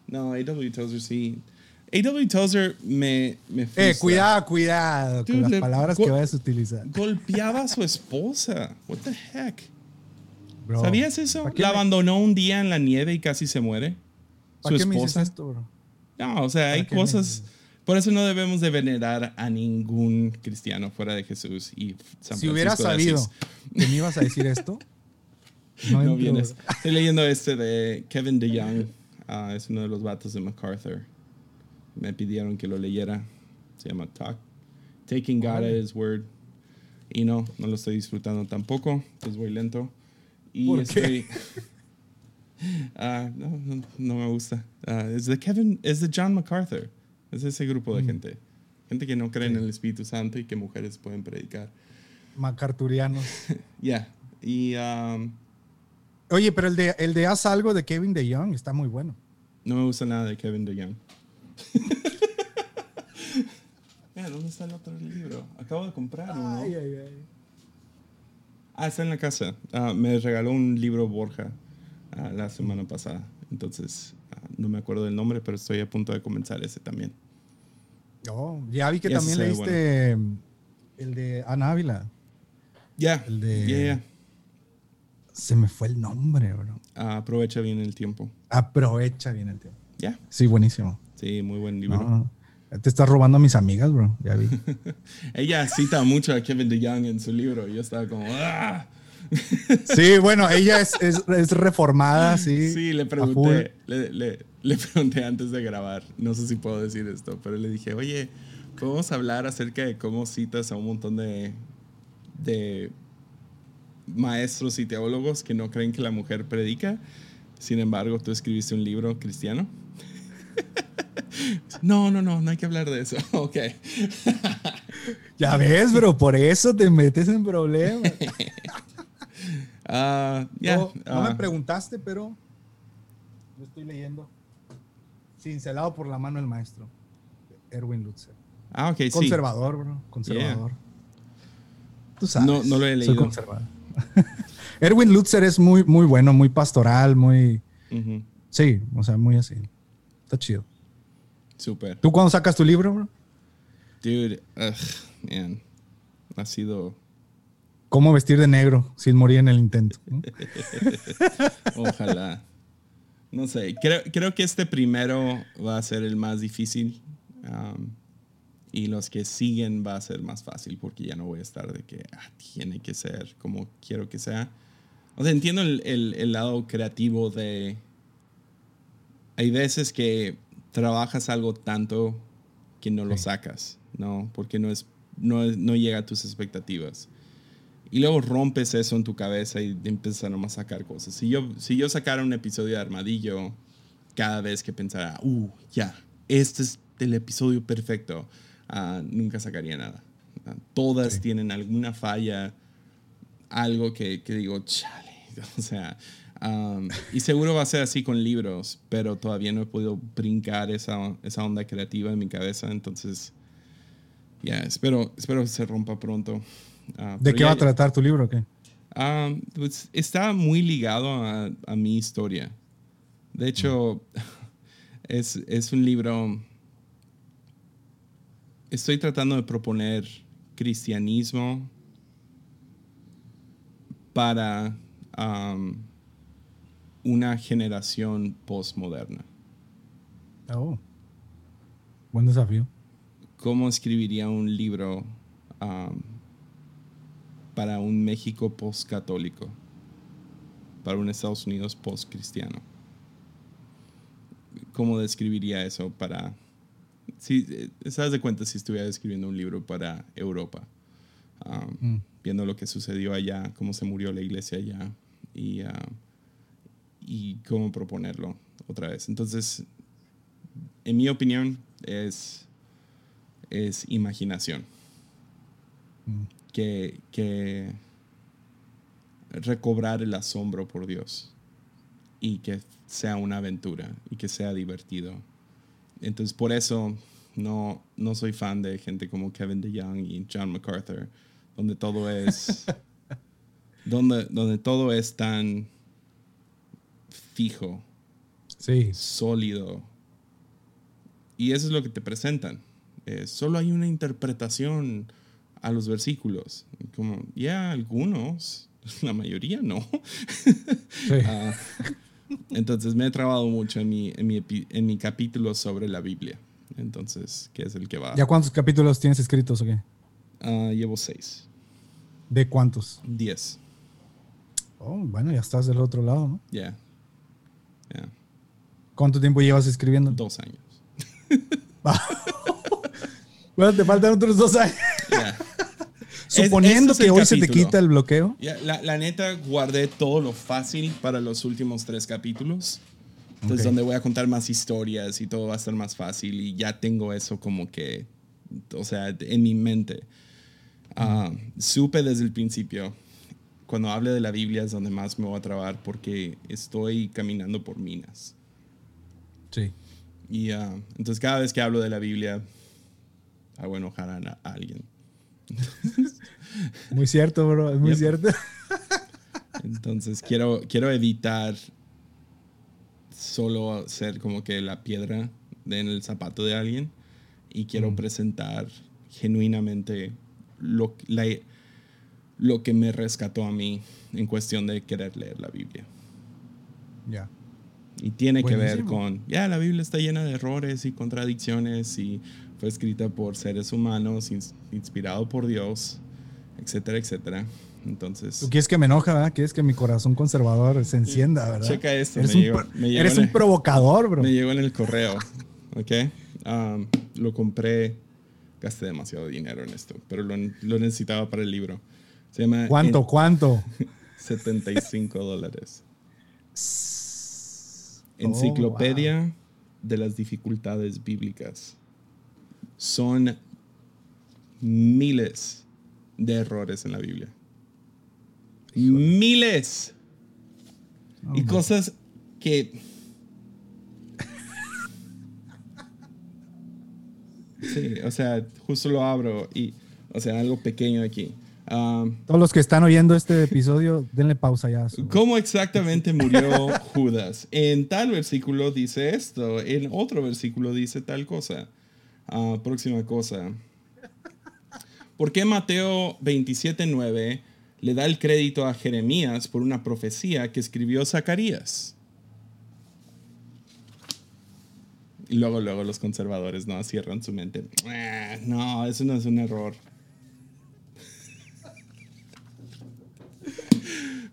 No, A.W. Tozer sí. A.W. Tozer me, me Eh, cuidado, cuidado con las palabras que vayas a utilizar. Golpeaba a su esposa. What the heck? ¿Sabías eso? La abandonó un día en la nieve y casi se muere. ¿Para qué esposa. me esto, bro? No, o sea, hay cosas... Por eso no debemos de venerar a ningún cristiano fuera de Jesús y San Si hubieras sabido que me ibas a decir <laughs> esto, no, vienes. Estoy leyendo este de Kevin DeYoung. Uh, es uno de los vatos de MacArthur me pidieron que lo leyera. Se llama Talk. Taking God at His Word. Y no, no lo estoy disfrutando tampoco. Pues voy lento. Y ¿Por estoy. <laughs> Ah, no, no, me gusta. Ah, es de Kevin, es de John MacArthur. Es ese grupo de mm. gente. Gente que no cree en el Espíritu Santo y que mujeres pueden predicar. MacArthurianos. <laughs> Ya. Y um, Oye, pero el de, el de Haz algo de Kevin DeYoung está muy bueno. no me gusta nada de Kevin DeYoung. <laughs> Mira, ¿dónde está el otro libro? Acabo de comprar uno. Ay, ay, ay. Ah, está en la casa. Ah, me regaló un libro Borja ah, la semana pasada. Entonces, ah, no me acuerdo del nombre, pero estoy a punto de comenzar ese también. Oh, ya vi que también leíste el de Ana Ávila. Ya, El de-. Se me fue el nombre, bro. Aprovecha bien el tiempo. Aprovecha bien el tiempo. Ya, Sí, buenísimo. Sí, muy buen libro. No, te estás robando a mis amigas, bro. Ya vi. <laughs> Ella cita mucho a Kevin DeYoung en su libro yo estaba como, ¡ah! <laughs> Sí, bueno, ella es, es, es reformada, sí. Sí, le pregunté, le, le- le pregunté antes de grabar, no sé si puedo decir esto, pero le dije, oye, podemos hablar acerca de cómo citas a un montón de, de maestros y teólogos que no creen que la mujer predica. Sin embargo, tú escribiste un libro cristiano. <laughs> no, no, no, no hay que hablar de eso. <laughs> ok. Ya ves, bro, por eso te metes en problemas. <laughs> Ah, no, no me ah, preguntaste, pero lo estoy leyendo. Cincelado por la mano del maestro. Erwin Lutzer. ah, ok, sí. Conservador, bro. Conservador. Tú sabes. No- no lo he Soy leído. conservador. <laughs> Erwin Lutzer es muy, muy bueno, muy pastoral, muy. Sí, o sea, muy así. Está chido. Súper. ¿Tú cuándo sacas tu libro, bro? Dude, ugh, man. Ha sido. ¿Cómo vestir de negro sin morir en el intento? ¿no? <laughs> Ojalá. No sé. Creo, creo que este primero va a ser el más difícil. um, y los que siguen va a ser más fácil porque ya no voy a estar de que ah, tiene que ser como quiero que sea. O sea, entiendo el, el- el lado creativo de. Hay veces que trabajas algo tanto que no lo sacas, ¿no? Porque no, es, no, no llega a tus expectativas. Y luego rompes eso en tu cabeza y empiezas a nomás sacar cosas. Si yo, si yo sacara un episodio de Armadillo cada vez que pensara, uh, ya, este es el episodio perfecto, ah, nunca sacaría nada. Ah, todas Sí. tienen alguna falla, algo que, que digo, chale, <laughs> o sea, um, y seguro va a ser así con libros, pero todavía no he podido brincar esa, esa onda creativa en mi cabeza, entonces, ya, espero, espero que se rompa pronto. Ah, ¿De qué ya- va a tratar tu libro? o ¿Qué? Ah, pues está muy ligado a, a mi historia. De hecho, <laughs> es, es un libro... Estoy tratando de proponer cristianismo para am, una generación postmoderna. Oh. Buen desafío. ¿Cómo escribiría un libro para un México postcatólico? Para un Estados Unidos postcristiano. ¿Cómo describiría eso para... Si, eh, ¿Sabes de cuenta si estuviera escribiendo un libro para Europa? Mm. Viendo lo que sucedió allá, cómo se murió la iglesia allá y, y cómo proponerlo otra vez. Entonces, en mi opinión, es, es imaginación. Mm. Que, que recobrar el asombro por Dios y que sea una aventura y que sea divertido. Entonces, por eso no, no soy fan de gente como Kevin DeYoung y John MacArthur, donde todo es, <laughs> donde, donde todo es tan fijo, Sí. sólido. Y eso es lo que te presentan. Eh, solo hay una interpretación a los versículos. Como, ya, algunos, <laughs> la mayoría no. sí. <laughs> Ah, entonces me he trabado mucho en mi, en, mi, en mi capítulo sobre la Biblia. Entonces, que es el que va. ¿Ya cuántos capítulos tienes escritos o qué? Ah, llevo seis, ¿De cuántos? diez. Oh, bueno, ya estás del otro lado, ¿no? Ya. ¿Cuánto tiempo llevas escribiendo? Dos años. <laughs> Bueno, te faltan otros dos años. Ya. <laughs> Suponiendo Es- que hoy se te quita el bloqueo. La, la neta, guardé todo lo fácil para los últimos tres capítulos. Entonces, donde voy a contar más historias y todo va a estar más fácil. Y ya tengo eso como que, o sea, en mi mente. Ah, supe desde el principio, cuando hable de la Biblia es donde más me voy a trabar porque estoy caminando por minas. Sí. Y ah, entonces cada vez que hablo de la Biblia, hago enojar a, a alguien. <laughs> Muy cierto, bro, es muy Yep. cierto. <laughs> Entonces quiero, quiero evitar solo ser como que la piedra en el zapato de alguien y quiero presentar genuinamente lo, la- lo que me rescató a mí en cuestión de querer leer la Biblia. Ya. Y tiene que ver Buenísimo. con, ya, la Biblia está llena de errores y contradicciones y fue escrita por seres humanos, ins- inspirado por Dios, etcétera, etcétera. Entonces, Tú quieres que me enoja, ¿verdad? Quieres que mi corazón conservador se encienda, ¿verdad? checa esto, Eres, me un, llegó- me eres un el- provocador, bro. Me llegó en el correo, ¿ok? Um, lo compré, gasté demasiado dinero en esto, pero lo, lo necesitaba para el libro. Se llama ¿Cuánto? En- ¿Cuánto? <laughs> 75 dólares. Oh, Enciclopedia de las dificultades bíblicas. Son miles de errores en la Biblia. Miles. Y cosas que... <laughs> Sí, o sea, justo lo abro y, o sea, algo pequeño aquí. Um, Todos los que están oyendo este episodio, denle pausa ya. ¿Cómo exactamente murió Judas? En tal versículo dice esto, en otro versículo dice tal cosa. Ah, próxima cosa. ¿Por qué Mateo 27.9 le da el crédito a Jeremías por una profecía que escribió Zacarías? Y luego, luego los conservadores no cierran su mente. "Ah, No, eso no es un error.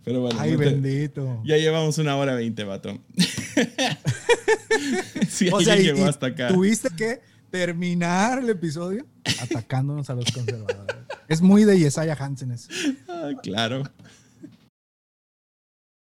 Pero bueno, Ay, no te- bendito. ya llevamos una hora veinte, vato. <laughs> si O sea, llegó hasta acá. tuviste que terminar el episodio atacándonos a los conservadores. Es muy de Yesaya Hansen eso. Ah, claro.